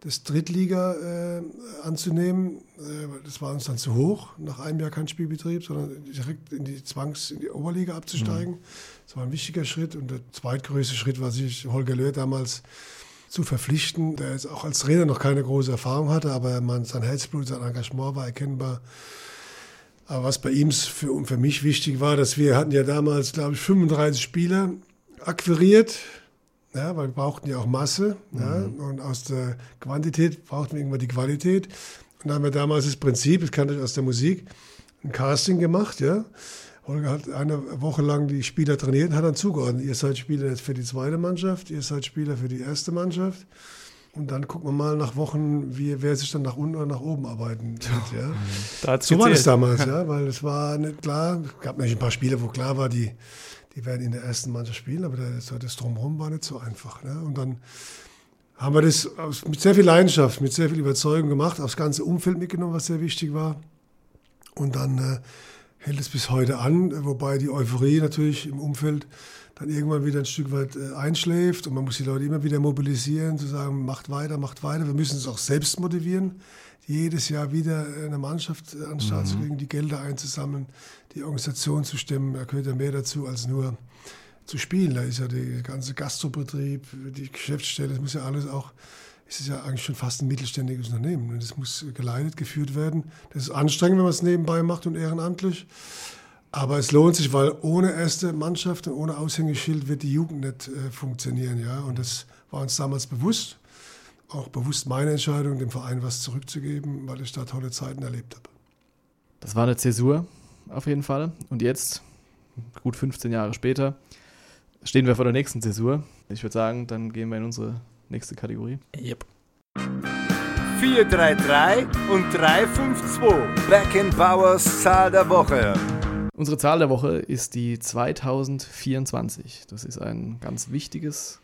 [SPEAKER 1] das Drittliga äh, anzunehmen. Äh, das war uns dann zu hoch, nach einem Jahr kein Spielbetrieb, sondern direkt in die Zwangs-, in die Oberliga abzusteigen. Mhm. Das war ein wichtiger Schritt. Und der zweitgrößte Schritt war sich Holger Löhr damals zu verpflichten, der jetzt auch als Trainer noch keine große Erfahrung hatte, aber man, sein Herzblut, sein Engagement war erkennbar. Aber was bei ihm für, für mich wichtig war, dass wir hatten ja damals, glaube ich, 35 Spieler akquiriert, ja, weil wir brauchten ja auch Masse. Mhm. Ja, und aus der Quantität brauchten wir irgendwann die Qualität. Und da haben wir damals das Prinzip, das kannte ich aus der Musik, ein Casting gemacht. Ja. Holger hat eine Woche lang die Spieler trainiert und hat dann zugeordnet. Ihr seid Spieler jetzt für die zweite Mannschaft, ihr seid Spieler für die erste Mannschaft. Und dann gucken wir mal nach Wochen, wie, wer sich dann nach unten oder nach oben arbeiten wird. Ja. Da so war das damals, ja, weil es war nicht klar. Es gab natürlich ein paar Spiele, wo klar war, die die werden in der ersten Mannschaft spielen, aber das, das Drumherum war nicht so einfach. Ne? Und dann haben wir das mit sehr viel Leidenschaft, mit sehr viel Überzeugung gemacht, aufs ganze Umfeld mitgenommen, was sehr wichtig war. Und dann äh, hält es bis heute an, wobei die Euphorie natürlich im Umfeld dann irgendwann wieder ein Stück weit äh, einschläft und man muss die Leute immer wieder mobilisieren, zu sagen, macht weiter, macht weiter. Wir müssen es auch selbst motivieren jedes Jahr wieder eine Mannschaft an den Start mhm. zu legen, die Gelder einzusammeln, die Organisation zu stemmen. Da gehört ja mehr dazu als nur zu spielen. Da ist ja der ganze Gastrobetrieb, die Geschäftsstelle, das muss ja alles auch, ist es ja eigentlich schon fast ein mittelständiges Unternehmen. Und das muss geleitet, geführt werden. Das ist anstrengend, wenn man es nebenbei macht und ehrenamtlich. Aber es lohnt sich, weil ohne erste Mannschaft und ohne Aushängeschild wird die Jugend nicht äh, funktionieren. Ja? Und das war uns damals bewusst. Auch bewusst meine Entscheidung, dem Verein was zurückzugeben, weil ich da tolle Zeiten erlebt habe.
[SPEAKER 2] Das war eine Zäsur auf jeden Fall. Und jetzt, gut 15 Jahre später, stehen wir vor der nächsten Zäsur. Ich würde sagen, dann gehen wir in unsere nächste Kategorie.
[SPEAKER 4] Yep.
[SPEAKER 3] 433 und 352. Beckenbauers Zahl der Woche.
[SPEAKER 2] Unsere Zahl der Woche ist die 2024. Das ist ein ganz wichtiges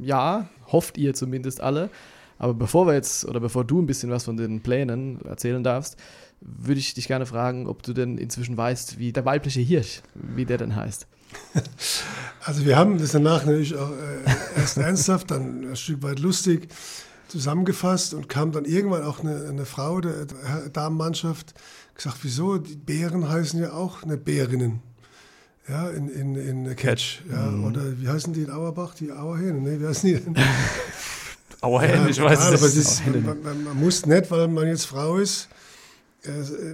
[SPEAKER 2] Jahr, hofft ihr zumindest alle. Aber bevor wir jetzt oder bevor du ein bisschen was von den Plänen erzählen darfst, würde ich dich gerne fragen, ob du denn inzwischen weißt, wie der weibliche Hirsch, wie der denn heißt.
[SPEAKER 1] Also wir haben das danach natürlich auch äh, erst ernsthaft, dann ein Stück weit lustig zusammengefasst und kam dann irgendwann auch eine, eine Frau der, der Damenmannschaft gesagt, wieso, die Bären heißen ja auch eine Bärinnen. Ja, in, in, in Catch. Ja. Mhm. Oder wie heißen die in Auerbach? Die Auerhähne? Nee, wie heißen die denn?
[SPEAKER 4] Auerhähne, ja, ich weiß
[SPEAKER 1] es nicht. Man, man, man, muss nicht, weil man jetzt Frau ist,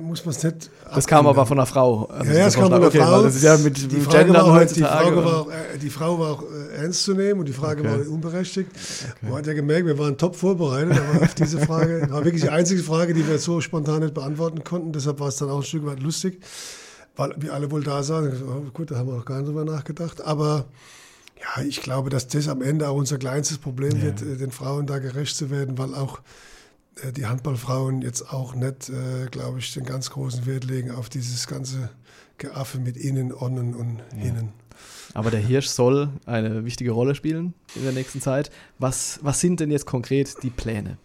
[SPEAKER 1] muss man es nicht.
[SPEAKER 2] Das kam aber von einer Frau.
[SPEAKER 1] Also ja, ja, das kam von einer okay, Frau.
[SPEAKER 2] Das ist ja mit,
[SPEAKER 1] die Frage Gendern war, heutzutage. Die, Frage war auch, äh, die Frau war auch äh, ernst zu nehmen und die Frage okay. war unberechtigt. Okay. Man hat ja gemerkt, wir waren top vorbereitet, aber auf diese Frage war wirklich die einzige Frage, die wir so spontan nicht beantworten konnten. Deshalb war es dann auch ein Stück weit lustig, weil wir alle wohl da saßen. Oh, gut, da haben wir noch gar nicht drüber nachgedacht. Aber ja, ich glaube, dass das am Ende auch unser kleinstes Problem ja. wird, äh, den Frauen da gerecht zu werden, weil auch äh, die Handballfrauen jetzt auch nicht, äh, glaube ich, den ganz großen Wert legen auf dieses ganze Geaffe mit Innen, Onnen und Hinnen.
[SPEAKER 2] Aber der Hirsch soll eine wichtige Rolle spielen in der nächsten Zeit. Was, was sind denn jetzt konkret die Pläne?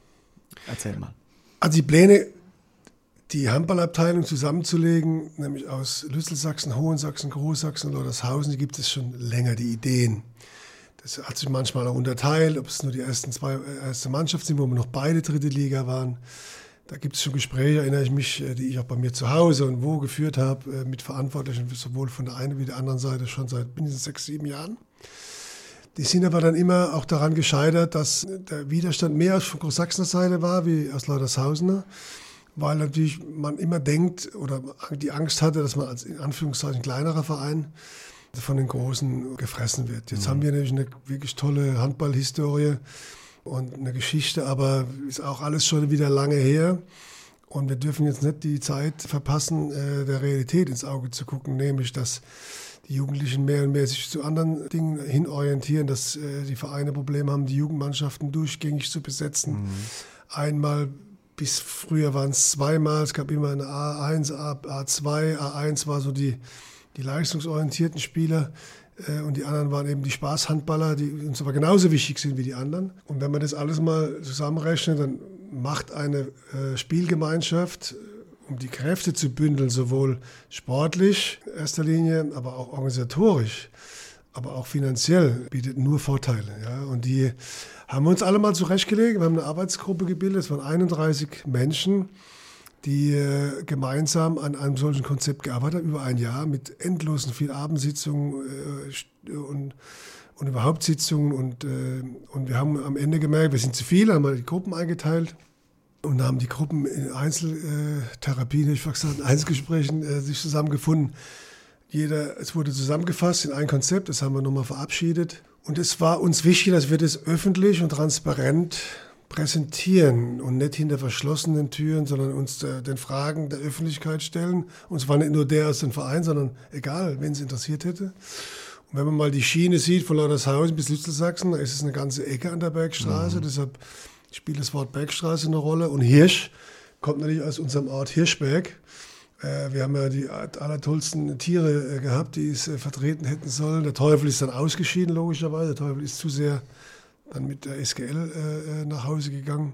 [SPEAKER 2] Erzähl mal.
[SPEAKER 1] Also die Pläne, die Handballabteilung zusammenzulegen, nämlich aus Lüsselsachsen, Hohensachsen, Großsachsen, Lordershausen, die gibt es schon länger, die Ideen. Das hat sich manchmal auch unterteilt, ob es nur die ersten zwei äh, erste Mannschaft sind, wo wir noch beide dritte Liga waren. Da gibt es schon Gespräche, erinnere ich mich, äh, die ich auch bei mir zu Hause und wo geführt habe, äh, mit Verantwortlichen, sowohl von der einen wie der anderen Seite, schon seit mindestens sechs, sieben Jahren. Die sind aber dann immer auch daran gescheitert, dass der Widerstand mehr aus Großsachsener Seite war, wie aus Lautershausener, weil natürlich man immer denkt oder die Angst hatte, dass man als in Anführungszeichen kleinerer Verein von den Großen gefressen wird. Jetzt mhm. haben wir nämlich eine wirklich tolle Handballhistorie und eine Geschichte, aber ist auch alles schon wieder lange her. Und wir dürfen jetzt nicht die Zeit verpassen, äh, der Realität ins Auge zu gucken, nämlich dass die Jugendlichen mehr und mehr sich zu anderen Dingen hinorientieren, dass äh, die Vereine Probleme haben, die Jugendmannschaften durchgängig zu besetzen. Mhm. Einmal bis früher waren es zweimal, es gab immer eine A1, A2, A1 war so die die leistungsorientierten Spieler äh, und die anderen waren eben die Spaßhandballer, die uns aber genauso wichtig sind wie die anderen. Und wenn man das alles mal zusammenrechnet, dann macht eine äh, Spielgemeinschaft, um die Kräfte zu bündeln, sowohl sportlich in erster Linie, aber auch organisatorisch, aber auch finanziell, bietet nur Vorteile. Ja? Und die haben wir uns alle mal zurechtgelegt. Wir haben eine Arbeitsgruppe gebildet, es waren 31 Menschen, die äh, gemeinsam an einem solchen Konzept gearbeitet haben, über ein Jahr mit endlosen vielen Abendsitzungen äh, und, und überhaupt Sitzungen. Und, äh, und wir haben am Ende gemerkt, wir sind zu viele, haben wir die Gruppen eingeteilt und haben die Gruppen in Einzeltherapien, ich gesagt, in Einzelgesprächen sich zusammengefunden. Jeder, es wurde zusammengefasst in ein Konzept, das haben wir nochmal verabschiedet. Und es war uns wichtig, dass wir das öffentlich und transparent präsentieren und nicht hinter verschlossenen Türen, sondern uns äh, den Fragen der Öffentlichkeit stellen. Und zwar nicht nur der aus dem Verein, sondern egal, wen es interessiert hätte. Und wenn man mal die Schiene sieht von Lautershausen bis Lützelsachsen, da ist es eine ganze Ecke an der Bergstraße. Mhm. Deshalb spielt das Wort Bergstraße eine Rolle. Und Hirsch kommt natürlich aus unserem Ort Hirschberg. Äh, wir haben ja die allertollsten Tiere äh, gehabt, die es vertreten hätten sollen. Der Teufel ist dann ausgeschieden, logischerweise. Der Teufel ist zu sehr dann mit der SGL äh, äh, nach Hause gegangen.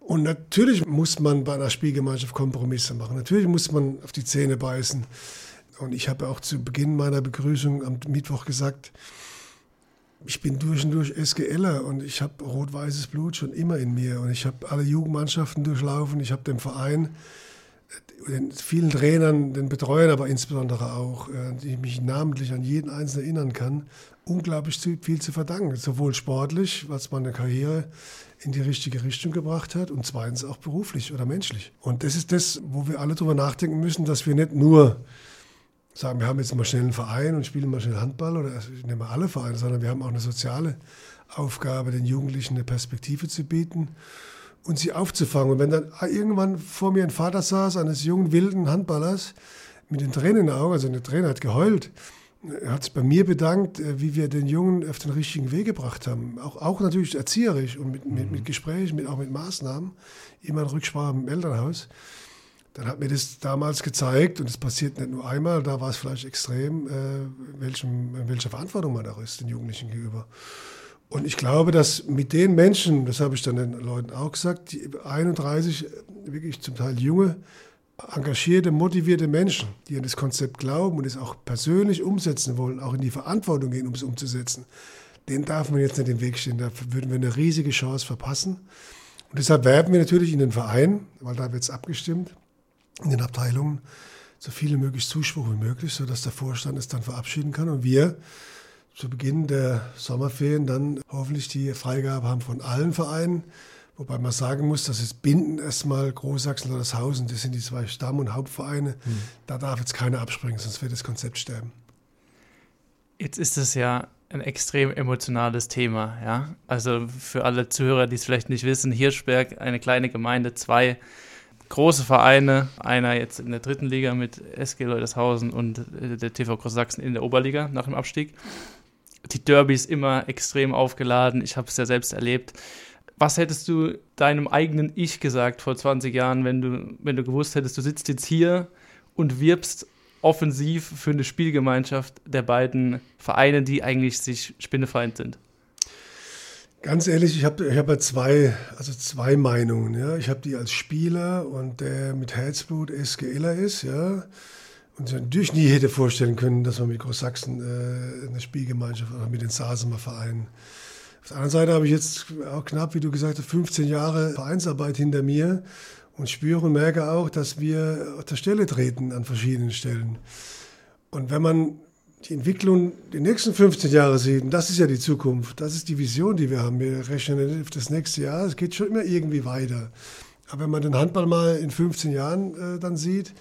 [SPEAKER 1] Und natürlich muss man bei einer Spielgemeinschaft Kompromisse machen. Natürlich muss man auf die Zähne beißen. Und ich habe auch zu Beginn meiner Begrüßung am Mittwoch gesagt, ich bin durch und durch SGLer und ich habe rot-weißes Blut schon immer in mir. Und ich habe alle Jugendmannschaften durchlaufen. Ich habe dem Verein, den vielen Trainern, den Betreuern, aber insbesondere auch, äh, die mich namentlich an jeden Einzelnen erinnern kann, unglaublich viel zu verdanken. Sowohl sportlich, was meine Karriere in die richtige Richtung gebracht hat und zweitens auch beruflich oder menschlich. Und das ist das, wo wir alle drüber nachdenken müssen, dass wir nicht nur sagen, wir haben jetzt mal schnell einen Verein und spielen mal schnell Handball oder ich nehme alle Vereine, sondern wir haben auch eine soziale Aufgabe, den Jugendlichen eine Perspektive zu bieten und sie aufzufangen. Und wenn dann irgendwann vor mir ein Vater saß, eines jungen, wilden Handballers, mit den Tränen in den Augen, also der Trainer hat geheult, er hat sich bei mir bedankt, äh, wie wir den Jungen auf den richtigen Weg gebracht haben. Auch, auch natürlich erzieherisch und mit, mit, mit mhm. Gesprächen, mit, auch mit Maßnahmen, immer in Rücksprache im Elternhaus. Dann hat mir das damals gezeigt, und es passiert nicht nur einmal, da war es vielleicht extrem, äh, welchem, welcher Verantwortung man auch ist, den Jugendlichen gegenüber. Und ich glaube, dass mit den Menschen, das habe ich dann den Leuten auch gesagt, die 31 wirklich zum Teil junge engagierte, motivierte Menschen, die an das Konzept glauben und es auch persönlich umsetzen wollen, auch in die Verantwortung gehen, um es umzusetzen, den darf man jetzt nicht im Weg stehen. Da würden wir eine riesige Chance verpassen. Und deshalb werben wir natürlich in den Vereinen, weil da wird es abgestimmt, in den Abteilungen, so viele möglich Zuspruch wie möglich, sodass der Vorstand es dann verabschieden kann und wir zu Beginn der Sommerferien dann hoffentlich die Freigabe haben von allen Vereinen, Wobei man sagen muss, dass es Binden erstmal Großsachsen oder Hausen, das sind die zwei Stamm- und Hauptvereine. Mhm. Da darf jetzt keiner abspringen, sonst wird das Konzept sterben.
[SPEAKER 4] Jetzt ist es ja ein extrem emotionales Thema, ja. Also für alle Zuhörer, die es vielleicht nicht wissen, Hirschberg, eine kleine Gemeinde, zwei große Vereine, einer jetzt in der dritten Liga mit SG Leutershausen und äh, der TV Großsachsen in der Oberliga nach dem Abstieg. Die Derbys immer extrem aufgeladen, ich habe es ja selbst erlebt. Was hättest du deinem eigenen Ich gesagt vor 20 Jahren, wenn du, wenn du gewusst hättest, du sitzt jetzt hier und wirbst offensiv für eine Spielgemeinschaft der beiden Vereine, die eigentlich sich spinnefeind sind?
[SPEAKER 1] Ganz ehrlich, ich habe ich hab zwei, also zwei Meinungen. Ja. Ich habe die als Spieler und der mit Herzblut SGLer ist, ja. Und ich natürlich nie hätte vorstellen können, dass man mit Großsachsen äh, eine Spielgemeinschaft oder mit den Sasemer Vereinen auf der anderen Seite habe ich jetzt auch knapp, wie du gesagt hast, 15 Jahre Vereinsarbeit hinter mir und spüre und merke auch, dass wir auf der Stelle treten an verschiedenen Stellen. Und wenn man die Entwicklung die nächsten 15 Jahre sieht, und das ist ja die Zukunft, das ist die Vision, die wir haben. Wir rechnen auf das nächste Jahr, es geht schon immer irgendwie weiter. Aber wenn man den Handball mal in 15 Jahren äh, dann sieht,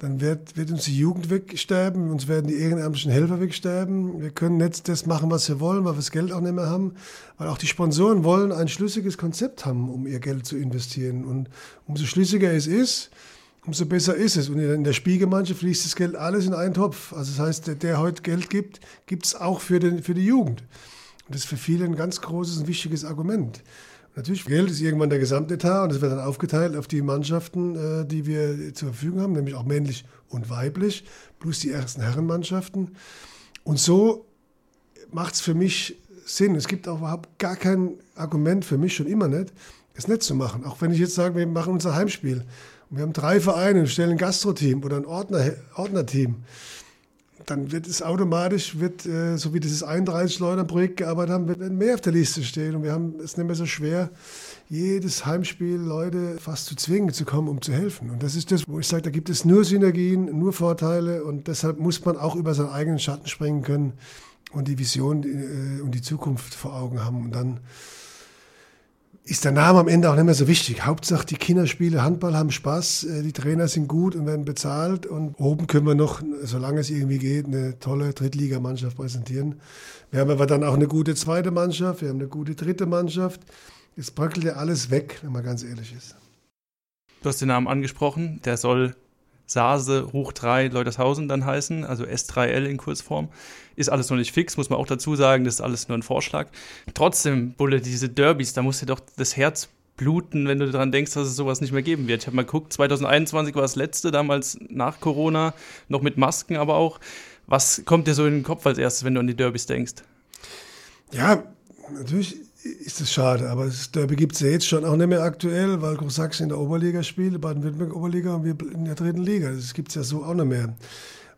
[SPEAKER 1] dann wird, wird uns die Jugend wegsterben, uns werden die ehrenamtlichen Helfer wegsterben. Wir können nicht das machen, was wir wollen, weil wir das Geld auch nicht mehr haben, weil auch die Sponsoren wollen ein schlüssiges Konzept haben, um ihr Geld zu investieren. Und umso schlüssiger es ist, umso besser ist es. Und in der Spielgemeinschaft fließt das Geld alles in einen Topf. Also das heißt, der, der heute Geld gibt, gibt es auch für, den, für die Jugend. Und das ist für viele ein ganz großes und wichtiges Argument. Natürlich, Geld ist irgendwann der Gesamtetat und es wird dann aufgeteilt auf die Mannschaften, äh, die wir zur Verfügung haben, nämlich auch männlich und weiblich, plus die ersten Herrenmannschaften. Und so macht es für mich Sinn. Es gibt auch überhaupt gar kein Argument für mich, schon immer nicht, es nicht zu machen. Auch wenn ich jetzt sage, wir machen unser Heimspiel und wir haben drei Vereine und stellen ein Gastro-Team oder ein Ordner, Ordnerteam dann wird es automatisch, wird, äh, so wie dieses 31 Leute am Projekt gearbeitet haben, wird mehr auf der Liste stehen. Und wir haben es nicht mehr so schwer, jedes Heimspiel Leute fast zu zwingen, zu kommen, um zu helfen. Und das ist das, wo ich sage, da gibt es nur Synergien, nur Vorteile. Und deshalb muss man auch über seinen eigenen Schatten springen können und die Vision äh, und die Zukunft vor Augen haben. Und dann ist der Name am Ende auch nicht mehr so wichtig. Hauptsache, die Kinder spielen Handball, haben Spaß, äh, die Trainer sind gut und werden bezahlt. Und oben können wir noch, solange es irgendwie geht, eine tolle Drittligamannschaft präsentieren. Wir haben aber dann auch eine gute zweite Mannschaft, wir haben eine gute dritte Mannschaft. Es bröckelt ja alles weg, wenn man ganz ehrlich ist.
[SPEAKER 4] Du hast den Namen angesprochen, der soll Sase hoch 3 Leutershausen dann heißen, also S3L in Kurzform. Ist alles noch nicht fix, muss man auch dazu sagen, das ist alles nur ein Vorschlag. Trotzdem, Bulle, diese Derbys, da muss dir doch das Herz bluten, wenn du daran denkst, dass es sowas nicht mehr geben wird. Ich habe mal geguckt, 2021 war das letzte, damals nach Corona, noch mit Masken aber auch. Was kommt dir so in den Kopf als erstes, wenn du an die Derbys denkst?
[SPEAKER 1] Ja, natürlich ist es schade. Aber das Derby gibt es ja jetzt schon auch nicht mehr aktuell, weil Großsachsen in der Oberliga spielt, Baden-Württemberg Oberliga und wir in der dritten Liga. Das gibt es ja so auch nicht mehr.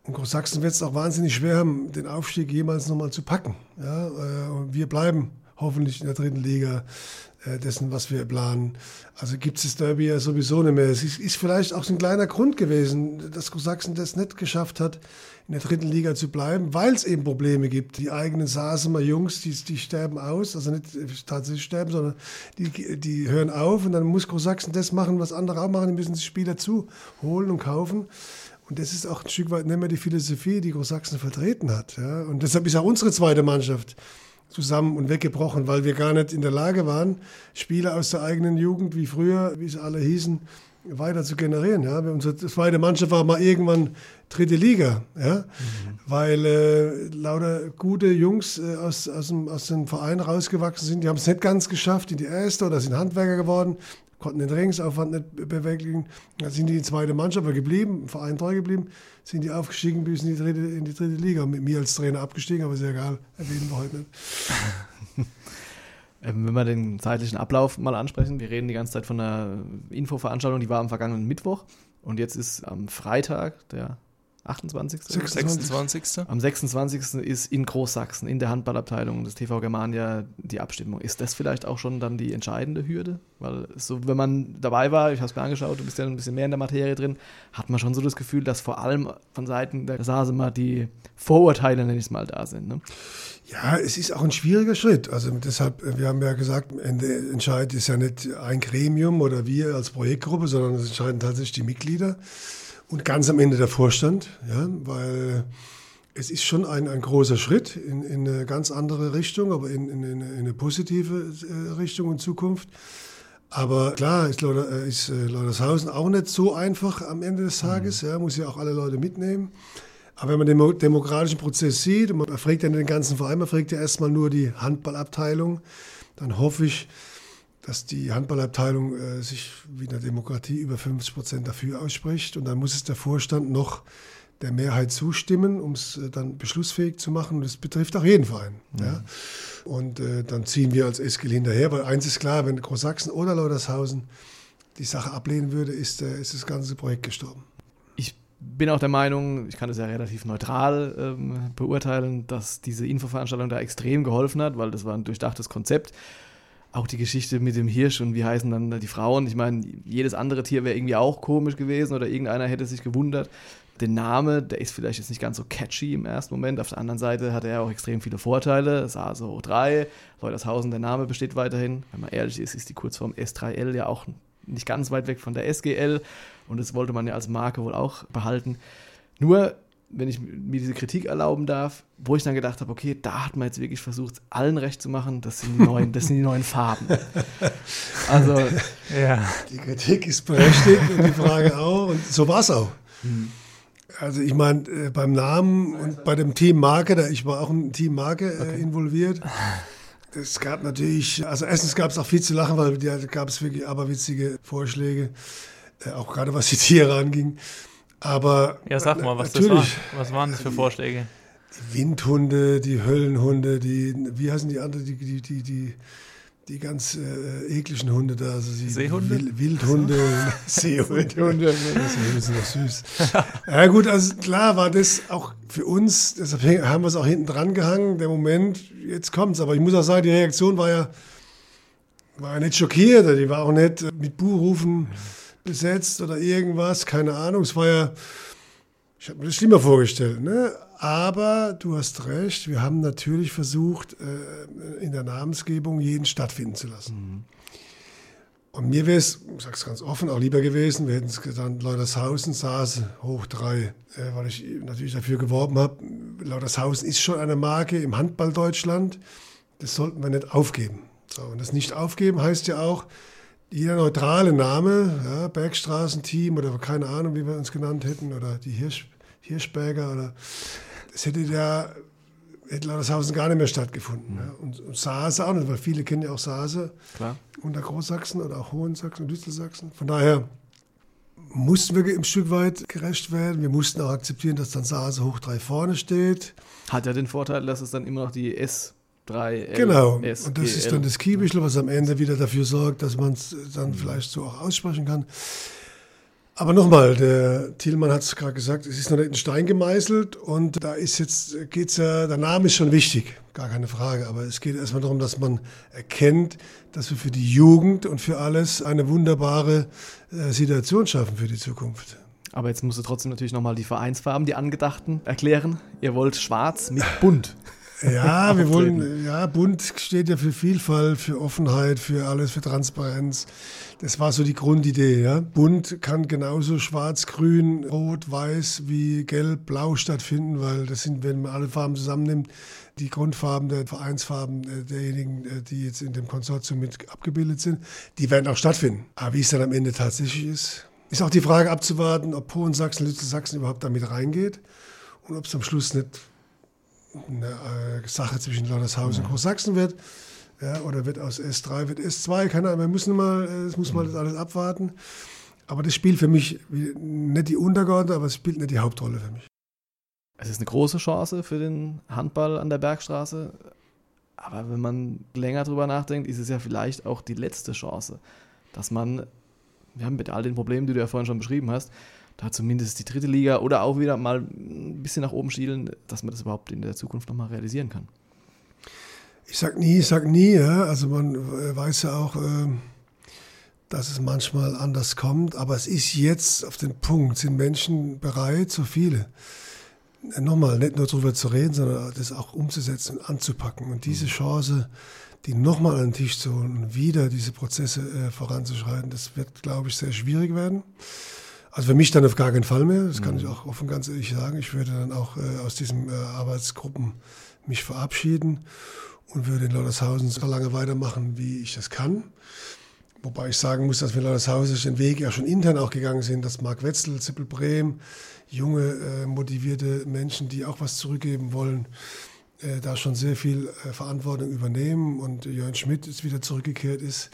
[SPEAKER 1] Und Großsachsen wird es auch wahnsinnig schwer haben, den Aufstieg jemals nochmal zu packen. Ja, äh, und wir bleiben hoffentlich in der dritten Liga. Äh, dessen, was wir planen. Also gibt es das Derby ja sowieso nicht mehr. Es ist, ist vielleicht auch so ein kleiner Grund gewesen, dass Sachsen das nicht geschafft hat, in der dritten Liga zu bleiben, weil es eben Probleme gibt. Die eigenen Sasemer Jungs, die, die sterben aus, also nicht tatsächlich sterben, sondern die, die hören auf und dann muss Großsachsen das machen, was andere auch machen. Die müssen sich Spieler zu holen und kaufen. Und das ist auch ein Stück weit nicht mehr die Philosophie, die Großsachsen vertreten hat. Ja. Und deshalb ist auch unsere zweite Mannschaft zusammen und weggebrochen, weil wir gar nicht in der Lage waren, Spieler aus der eigenen Jugend, wie früher, wie sie alle hießen, weiter zu generieren. Ja. Unsere zweite Mannschaft war mal irgendwann dritte Liga, ja. Mhm. weil äh, lauter gute Jungs äh, aus, aus, dem, aus dem Verein rausgewachsen sind. Die haben es nicht ganz geschafft in die erste oder sind Handwerker geworden, konnten den Trainingsaufwand nicht bewältigen. Dann sind die in die zweite Mannschaft geblieben, im Verein treu geblieben, sind die aufgestiegen bis in die dritte, in die dritte Liga. Mit mir als Trainer abgestiegen, aber ist ja egal, erwähnen wir heute nicht.
[SPEAKER 2] Ähm, wenn wir den zeitlichen Ablauf mal ansprechen, wir reden die ganze Zeit von einer Infoveranstaltung, die war am vergangenen Mittwoch und jetzt ist am Freitag, der 28.
[SPEAKER 4] 26.
[SPEAKER 2] Am 26. ist in Großsachsen, in der Handballabteilung des TV Germania die Abstimmung. Ist das vielleicht auch schon dann die entscheidende Hürde? Weil so, wenn man dabei war, ich habe es mir angeschaut, du bist ja ein bisschen mehr in der Materie drin, hat man schon so das Gefühl, dass vor allem von Seiten der Sasemer die Vorurteile, nenne ich es mal, da sind. Ne?
[SPEAKER 1] Ja, es ist auch ein schwieriger Schritt. Also deshalb, wir haben ja gesagt, entscheidet ist ja nicht ein Gremium oder wir als Projektgruppe, sondern es entscheiden tatsächlich die Mitglieder. Und ganz am Ende der Vorstand, ja, weil es ist schon ein, ein großer Schritt in, in eine ganz andere Richtung, aber in, in, in eine positive äh, Richtung und Zukunft. Aber klar ist, Lauder, ist äh, Laudershausen auch nicht so einfach am Ende des Tages, mhm. ja, muss ja auch alle Leute mitnehmen. Aber wenn man den demokratischen Prozess sieht, und man fragt ja den ganzen Verein, man fragt ja erstmal nur die Handballabteilung, dann hoffe ich, dass die Handballabteilung äh, sich wie in der Demokratie über 50 Prozent dafür ausspricht. Und dann muss es der Vorstand noch der Mehrheit zustimmen, um es äh, dann beschlussfähig zu machen. Und das betrifft auch jeden Verein. Mhm. Ja. Und äh, dann ziehen wir als Eskel hinterher, weil eins ist klar, wenn Großsachsen oder Lautershausen die Sache ablehnen würde, ist, äh, ist das ganze Projekt gestorben.
[SPEAKER 2] Ich bin auch der Meinung, ich kann das ja relativ neutral ähm, beurteilen, dass diese Infoveranstaltung da extrem geholfen hat, weil das war ein durchdachtes Konzept auch die Geschichte mit dem Hirsch und wie heißen dann die Frauen. Ich meine, jedes andere Tier wäre irgendwie auch komisch gewesen oder irgendeiner hätte sich gewundert. Der Name, der ist vielleicht jetzt nicht ganz so catchy im ersten Moment. Auf der anderen Seite hat er auch extrem viele Vorteile. SASO hoch 3, Leutershausen, der Name besteht weiterhin. Wenn man ehrlich ist, ist die Kurzform S3L ja auch nicht ganz weit weg von der SGL und das wollte man ja als Marke wohl auch behalten. Nur wenn ich mir diese Kritik erlauben darf, wo ich dann gedacht habe, okay, da hat man jetzt wirklich versucht, allen recht zu machen, das sind die neuen, das sind die neuen Farben.
[SPEAKER 1] Also, ja. Die Kritik ist berechtigt und die Frage auch. Und so war es auch. Hm. Also ich meine, äh, beim Namen und bei dem Team Marke, da ich war auch im Team Marke äh, okay. involviert. Es gab natürlich, also erstens gab es auch viel zu lachen, weil da gab es wirklich aberwitzige Vorschläge, äh, auch gerade was die Tiere anging. Aber
[SPEAKER 4] ja, sag mal, was das war. Was waren das für Vorschläge?
[SPEAKER 1] Die Windhunde, die Höllenhunde, die, wie heißen die anderen, die, die, die, die, die ganz äh, ekligen Hunde da. Also die
[SPEAKER 4] Seehunde?
[SPEAKER 1] Wild, Wildhunde, Seehunde. das ist noch süß. ja gut, also klar war das auch für uns, deshalb haben wir es auch hinten dran gehangen, der Moment, jetzt kommt es. Aber ich muss auch sagen, die Reaktion war ja, war ja nicht schockiert, die war auch nicht mit Buhrufen. Mhm besetzt oder irgendwas, keine Ahnung. Es war ja, ich habe mir das schlimmer vorgestellt, ne? Aber du hast recht, wir haben natürlich versucht, äh, in der Namensgebung jeden stattfinden zu lassen. Mhm. Und mir wäre es, ich sage es ganz offen, auch lieber gewesen, wir hätten es genannt Leutershausen, Saase, hoch drei, äh, weil ich natürlich dafür geworben habe. Leutershausen ist schon eine Marke im Handball Deutschland. Das sollten wir nicht aufgeben. So, und das nicht aufgeben heißt ja auch, jeder neutrale Name, ja, Bergstraßenteam oder keine Ahnung, wie wir uns genannt hätten, oder die Hirsch, Hirschberger, oder das hätte ja hätte Lautershausen gar nicht mehr stattgefunden. Mhm. Ja. Und, und Saase auch nicht, weil viele kennen ja auch Saase Klar. unter Großsachsen oder auch Hohensachsen und Düsselsachsen. Von daher mussten wir im Stück weit gerecht werden. Wir mussten auch akzeptieren, dass dann Saase hoch drei vorne steht.
[SPEAKER 2] Hat ja den Vorteil, dass es dann immer noch die S 3 L,
[SPEAKER 1] Genau, und das ist dann das Kiebischl, was am Ende wieder dafür sorgt, dass man es dann vielleicht so auch aussprechen kann. Aber nochmal, der Thielmann hat es gerade gesagt, es ist noch nicht in Stein gemeißelt und da ist jetzt, geht's ja, der Name ist schon wichtig, gar keine Frage, aber es geht erstmal darum, dass man erkennt, dass wir für die Jugend und für alles eine wunderbare äh, Situation schaffen für die Zukunft.
[SPEAKER 2] Aber jetzt musst du trotzdem natürlich nochmal die Vereinsfarben, die angedachten, erklären. Ihr wollt schwarz mit bunt.
[SPEAKER 1] Ja, wir wollen, ja, bunt steht ja für Vielfalt, für Offenheit, für alles, für Transparenz. Das war so die Grundidee, ja. Bunt kann genauso schwarz, grün, rot, weiß wie gelb, blau stattfinden, weil das sind, wenn man alle Farben zusammennimmt, die Grundfarben der Vereinsfarben äh, derjenigen, äh, die jetzt in dem Konsortium mit abgebildet sind, die werden auch stattfinden. Aber wie es dann am Ende tatsächlich ist, ist auch die Frage abzuwarten, ob Polen, Sachsen, Sachsen überhaupt damit reingeht und ob es am Schluss nicht eine äh, Sache zwischen Landershausen und Großsachsen wird. Ja, oder wird aus S3, wird S2, keine Ahnung, wir müssen mal, äh, es muss mal das alles abwarten. Aber das spielt für mich nicht die Untergeordnete, aber es spielt nicht die Hauptrolle für mich.
[SPEAKER 2] Es ist eine große Chance für den Handball an der Bergstraße. Aber wenn man länger drüber nachdenkt, ist es ja vielleicht auch die letzte Chance, dass man, ja, mit all den Problemen, die du ja vorhin schon beschrieben hast, da zumindest die dritte Liga oder auch wieder mal ein bisschen nach oben schielen, dass man das überhaupt in der Zukunft nochmal realisieren kann.
[SPEAKER 1] Ich sag nie, ich sag nie, ja. Also man äh, weiß ja auch, ähm, dass es manchmal anders kommt, aber es ist jetzt auf den Punkt, sind Menschen bereit, so viele, nochmal nicht nur darüber zu reden, sondern das auch umzusetzen und anzupacken. Und diese mhm. Chance, die nochmal an den Tisch zu holen und wieder diese Prozesse äh, voranzuschreiten, das wird, glaube ich, sehr schwierig werden. Also für mich dann auf gar keinen Fall mehr. Das kann mhm. ich auch offen ganz ehrlich sagen. Ich würde dann auch äh, aus diesen äh, Arbeitsgruppen mich verabschieden und würde in Lollershausen so lange weitermachen, wie ich das kann. Wobei ich sagen muss, dass wir in Lollershausen den Weg ja schon intern auch gegangen sind, dass Marc Wetzel, Zippel Brehm, junge, äh, motivierte Menschen, die auch was zurückgeben wollen, äh, da schon sehr viel äh, Verantwortung übernehmen und Jörn Schmidt jetzt wieder zurückgekehrt ist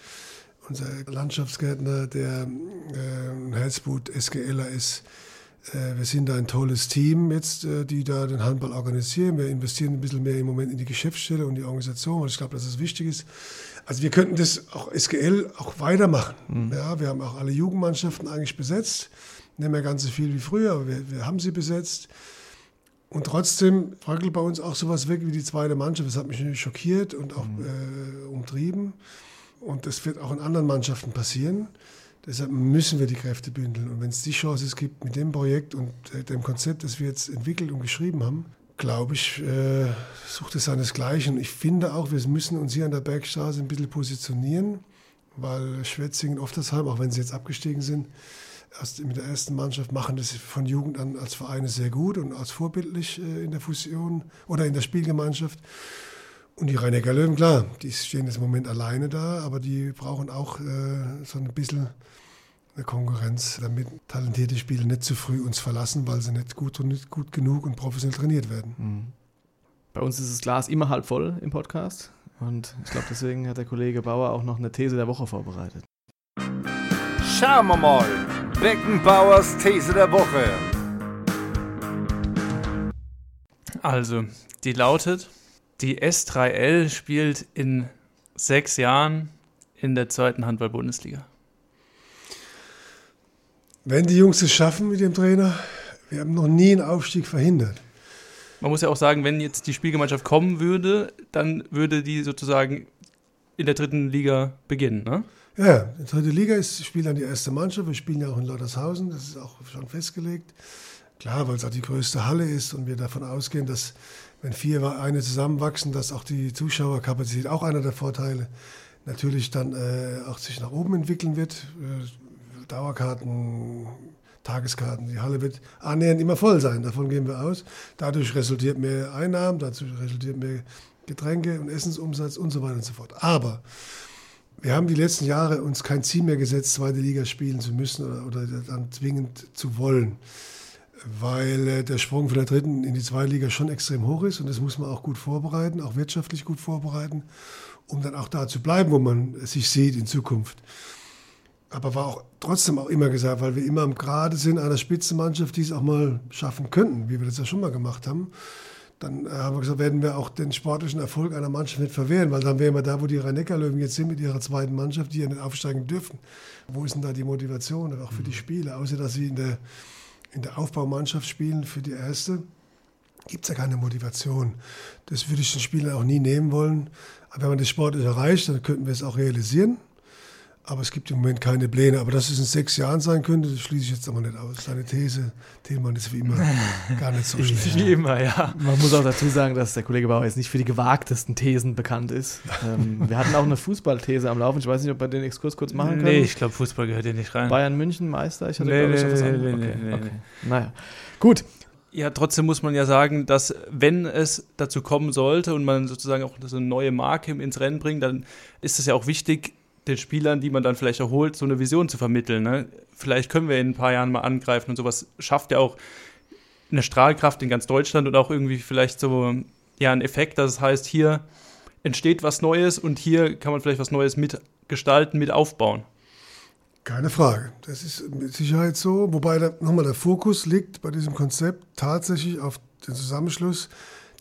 [SPEAKER 1] unser Landschaftsgärtner, der äh, Herzblut SGLer ist. Äh, wir sind da ein tolles Team jetzt, äh, die da den Handball organisieren. Wir investieren ein bisschen mehr im Moment in die Geschäftsstelle und die Organisation, weil ich glaube, dass es wichtig ist. Also wir könnten das auch SGL auch weitermachen. Mhm. Ja, wir haben auch alle Jugendmannschaften eigentlich besetzt. Nicht mehr ganz so viel wie früher, aber wir, wir haben sie besetzt. Und trotzdem frackelt bei uns auch sowas weg wie die zweite Mannschaft. Das hat mich schockiert und auch mhm. äh, umtrieben. Und das wird auch in anderen Mannschaften passieren. Deshalb müssen wir die Kräfte bündeln. Und wenn es die Chance gibt mit dem Projekt und äh, dem Konzept, das wir jetzt entwickelt und geschrieben haben, glaube ich, äh, sucht es seinesgleichen. Ich finde auch, wir müssen uns hier an der Bergstraße ein bisschen positionieren, weil Schwetzingen, Oftersheim, auch wenn sie jetzt abgestiegen sind, erst mit der ersten Mannschaft machen das von Jugend an als Vereine sehr gut und als vorbildlich äh, in der Fusion oder in der Spielgemeinschaft. Und die rhein löwen klar, die stehen jetzt im Moment alleine da, aber die brauchen auch äh, so ein bisschen eine Konkurrenz, damit talentierte Spieler nicht zu früh uns verlassen, weil sie nicht gut und nicht gut genug und professionell trainiert werden. Mhm.
[SPEAKER 2] Bei uns ist das Glas immer halb voll im Podcast und ich glaube, deswegen hat der Kollege Bauer auch noch eine These der Woche vorbereitet.
[SPEAKER 3] Schauen wir mal, Beckenbauers These der Woche.
[SPEAKER 4] Also, die lautet, die S3L spielt in sechs Jahren in der zweiten Handball-Bundesliga.
[SPEAKER 1] Wenn die Jungs es schaffen mit dem Trainer, wir haben noch nie einen Aufstieg verhindert.
[SPEAKER 4] Man muss ja auch sagen, wenn jetzt die Spielgemeinschaft kommen würde, dann würde die sozusagen in der dritten Liga beginnen, ne?
[SPEAKER 1] Ja, die dritte Liga ist, spielt dann die erste Mannschaft. Wir spielen ja auch in Lautershausen, das ist auch schon festgelegt. Klar, weil es auch die größte Halle ist und wir davon ausgehen, dass wenn vier Vereine zusammenwachsen, dass auch die Zuschauerkapazität, auch einer der Vorteile, natürlich dann äh, auch sich nach oben entwickeln wird. Äh, Dauerkarten, Tageskarten, die Halle wird annähernd immer voll sein, davon gehen wir aus. Dadurch resultiert mehr Einnahmen, dazu resultiert mehr Getränke und Essensumsatz und so weiter und so fort. Aber wir haben die letzten Jahre uns kein Ziel mehr gesetzt, zweite Liga spielen zu müssen oder, oder dann zwingend zu wollen weil äh, der Sprung von der dritten in die zweite Liga schon extrem hoch ist und das muss man auch gut vorbereiten, auch wirtschaftlich gut vorbereiten, um dann auch da zu bleiben, wo man sich sieht in Zukunft. Aber war auch trotzdem auch immer gesagt, weil wir immer am Grade sind einer Spitzenmannschaft, die es auch mal schaffen könnten, wie wir das ja schon mal gemacht haben, dann äh, haben wir gesagt, werden wir auch den sportlichen Erfolg einer Mannschaft nicht verwehren, weil dann wären wir da, wo die Rhein-Neckar-Löwen jetzt sind mit ihrer zweiten Mannschaft, die ja nicht aufsteigen dürfen. Wo ist denn da die Motivation, auch für die Spieler, außer dass sie in der, in der Aufbaumannschaft spielen für die erste? Gibt es ja keine Motivation. Das würde ich den Spielern auch nie nehmen wollen. Aber wenn man das sportlich erreicht, dann könnten wir es auch realisieren. Aber es gibt im Moment keine Pläne. Aber dass es in sechs Jahren sein könnte, das schließe ich jetzt aber nicht aus. Seine These, Thälmann ist wie immer gar nicht so schlecht.
[SPEAKER 2] Wie immer, ja. Man muss auch dazu sagen, dass der Kollege Bauer jetzt nicht für die gewagtesten Thesen bekannt ist. Ähm, wir hatten auch eine Fußballthese am Laufen. Ich weiß nicht, ob wir den Exkurs kurz machen können.
[SPEAKER 4] Nee, ich glaube, Fußball gehört hier nicht rein.
[SPEAKER 2] Bayern München Meister? Ich hatte,
[SPEAKER 4] Nee,
[SPEAKER 2] glaube ich,
[SPEAKER 4] nee,
[SPEAKER 2] noch was anderes.
[SPEAKER 4] nee,
[SPEAKER 2] okay,
[SPEAKER 4] nee,
[SPEAKER 2] okay.
[SPEAKER 4] nee.
[SPEAKER 2] Naja, gut.
[SPEAKER 4] Ja, trotzdem muss man ja sagen, dass wenn es dazu kommen sollte und man sozusagen auch so eine neue Marke ins Rennen bringt, dann ist es ja auch wichtig, den Spielern, die man dann vielleicht erholt, so eine Vision zu vermitteln. Ne? Vielleicht können wir in ein paar Jahren mal angreifen und sowas schafft ja auch eine Strahlkraft in ganz Deutschland und auch irgendwie vielleicht so ja einen Effekt, dass es heißt, hier entsteht was Neues und hier kann man vielleicht was Neues mitgestalten, mit aufbauen.
[SPEAKER 1] Keine Frage. Das ist mit Sicherheit so. Wobei nochmal der Fokus liegt bei diesem Konzept tatsächlich auf den Zusammenschluss,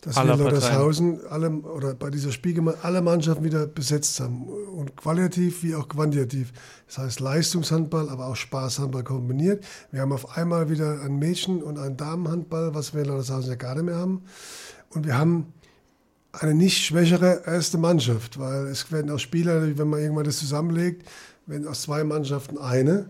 [SPEAKER 1] dass wir
[SPEAKER 4] Parteien.
[SPEAKER 1] Leutershausen alle, oder bei dieser Spielgemeinschaft alle Mannschaften wieder besetzt haben. Und qualitativ wie auch quantitativ. Das heißt Leistungshandball, aber auch Spaßhandball kombiniert. Wir haben auf einmal wieder ein Mädchen- und ein Damenhandball, was wir in Leutershausen ja gar nicht mehr haben. Und wir haben eine nicht schwächere erste Mannschaft, weil es werden auch Spieler, wenn man irgendwann das zusammenlegt, werden aus zwei Mannschaften eine.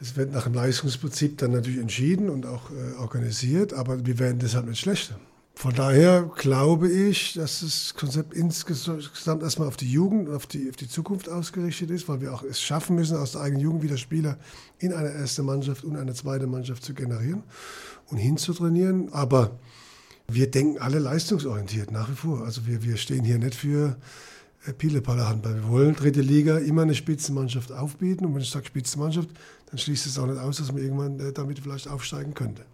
[SPEAKER 1] Das wird nach dem Leistungsprinzip dann natürlich entschieden und auch äh, organisiert, aber wir werden deshalb nicht schlechter. Von daher glaube ich, dass das Konzept insgesamt erstmal auf die Jugend, auf die, auf die Zukunft ausgerichtet ist, weil wir auch es schaffen müssen, aus der eigenen Jugend wieder Spieler in eine erste Mannschaft und eine zweite Mannschaft zu generieren und hinzutrainieren. Aber wir denken alle leistungsorientiert nach wie vor. Also wir, wir stehen hier nicht für äh, Pielepaller Handball. Wir wollen dritte Liga immer eine Spitzenmannschaft aufbieten. Und wenn ich sage Spitzenmannschaft, dann schließt es auch nicht aus, dass man irgendwann äh, damit vielleicht aufsteigen könnte.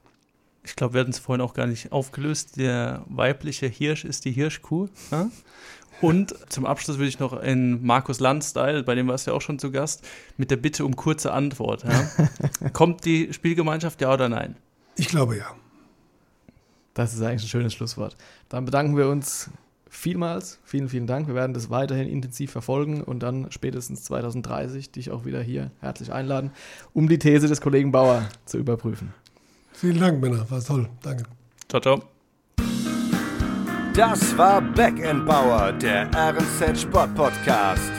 [SPEAKER 4] Ich glaube, wir hatten es vorhin auch gar nicht aufgelöst. Der weibliche Hirsch ist die Hirschkuh. Ja? Und zum Abschluss würde ich noch in Markus Land-Style, bei dem warst du ja auch schon zu Gast, mit der Bitte um kurze Antwort. Ja? Kommt die Spielgemeinschaft, ja oder nein?
[SPEAKER 1] Ich glaube ja.
[SPEAKER 2] Das ist eigentlich ein schönes Schlusswort. Dann bedanken wir uns vielmals. Vielen, vielen Dank. Wir werden das weiterhin intensiv verfolgen und dann spätestens 2030 dich auch wieder hier herzlich einladen, um die These des Kollegen Bauer zu überprüfen.
[SPEAKER 1] Vielen Dank, Männer. War toll. Danke.
[SPEAKER 4] Ciao, ciao.
[SPEAKER 3] Das war Back Bauer, der RNZ Sport Podcast.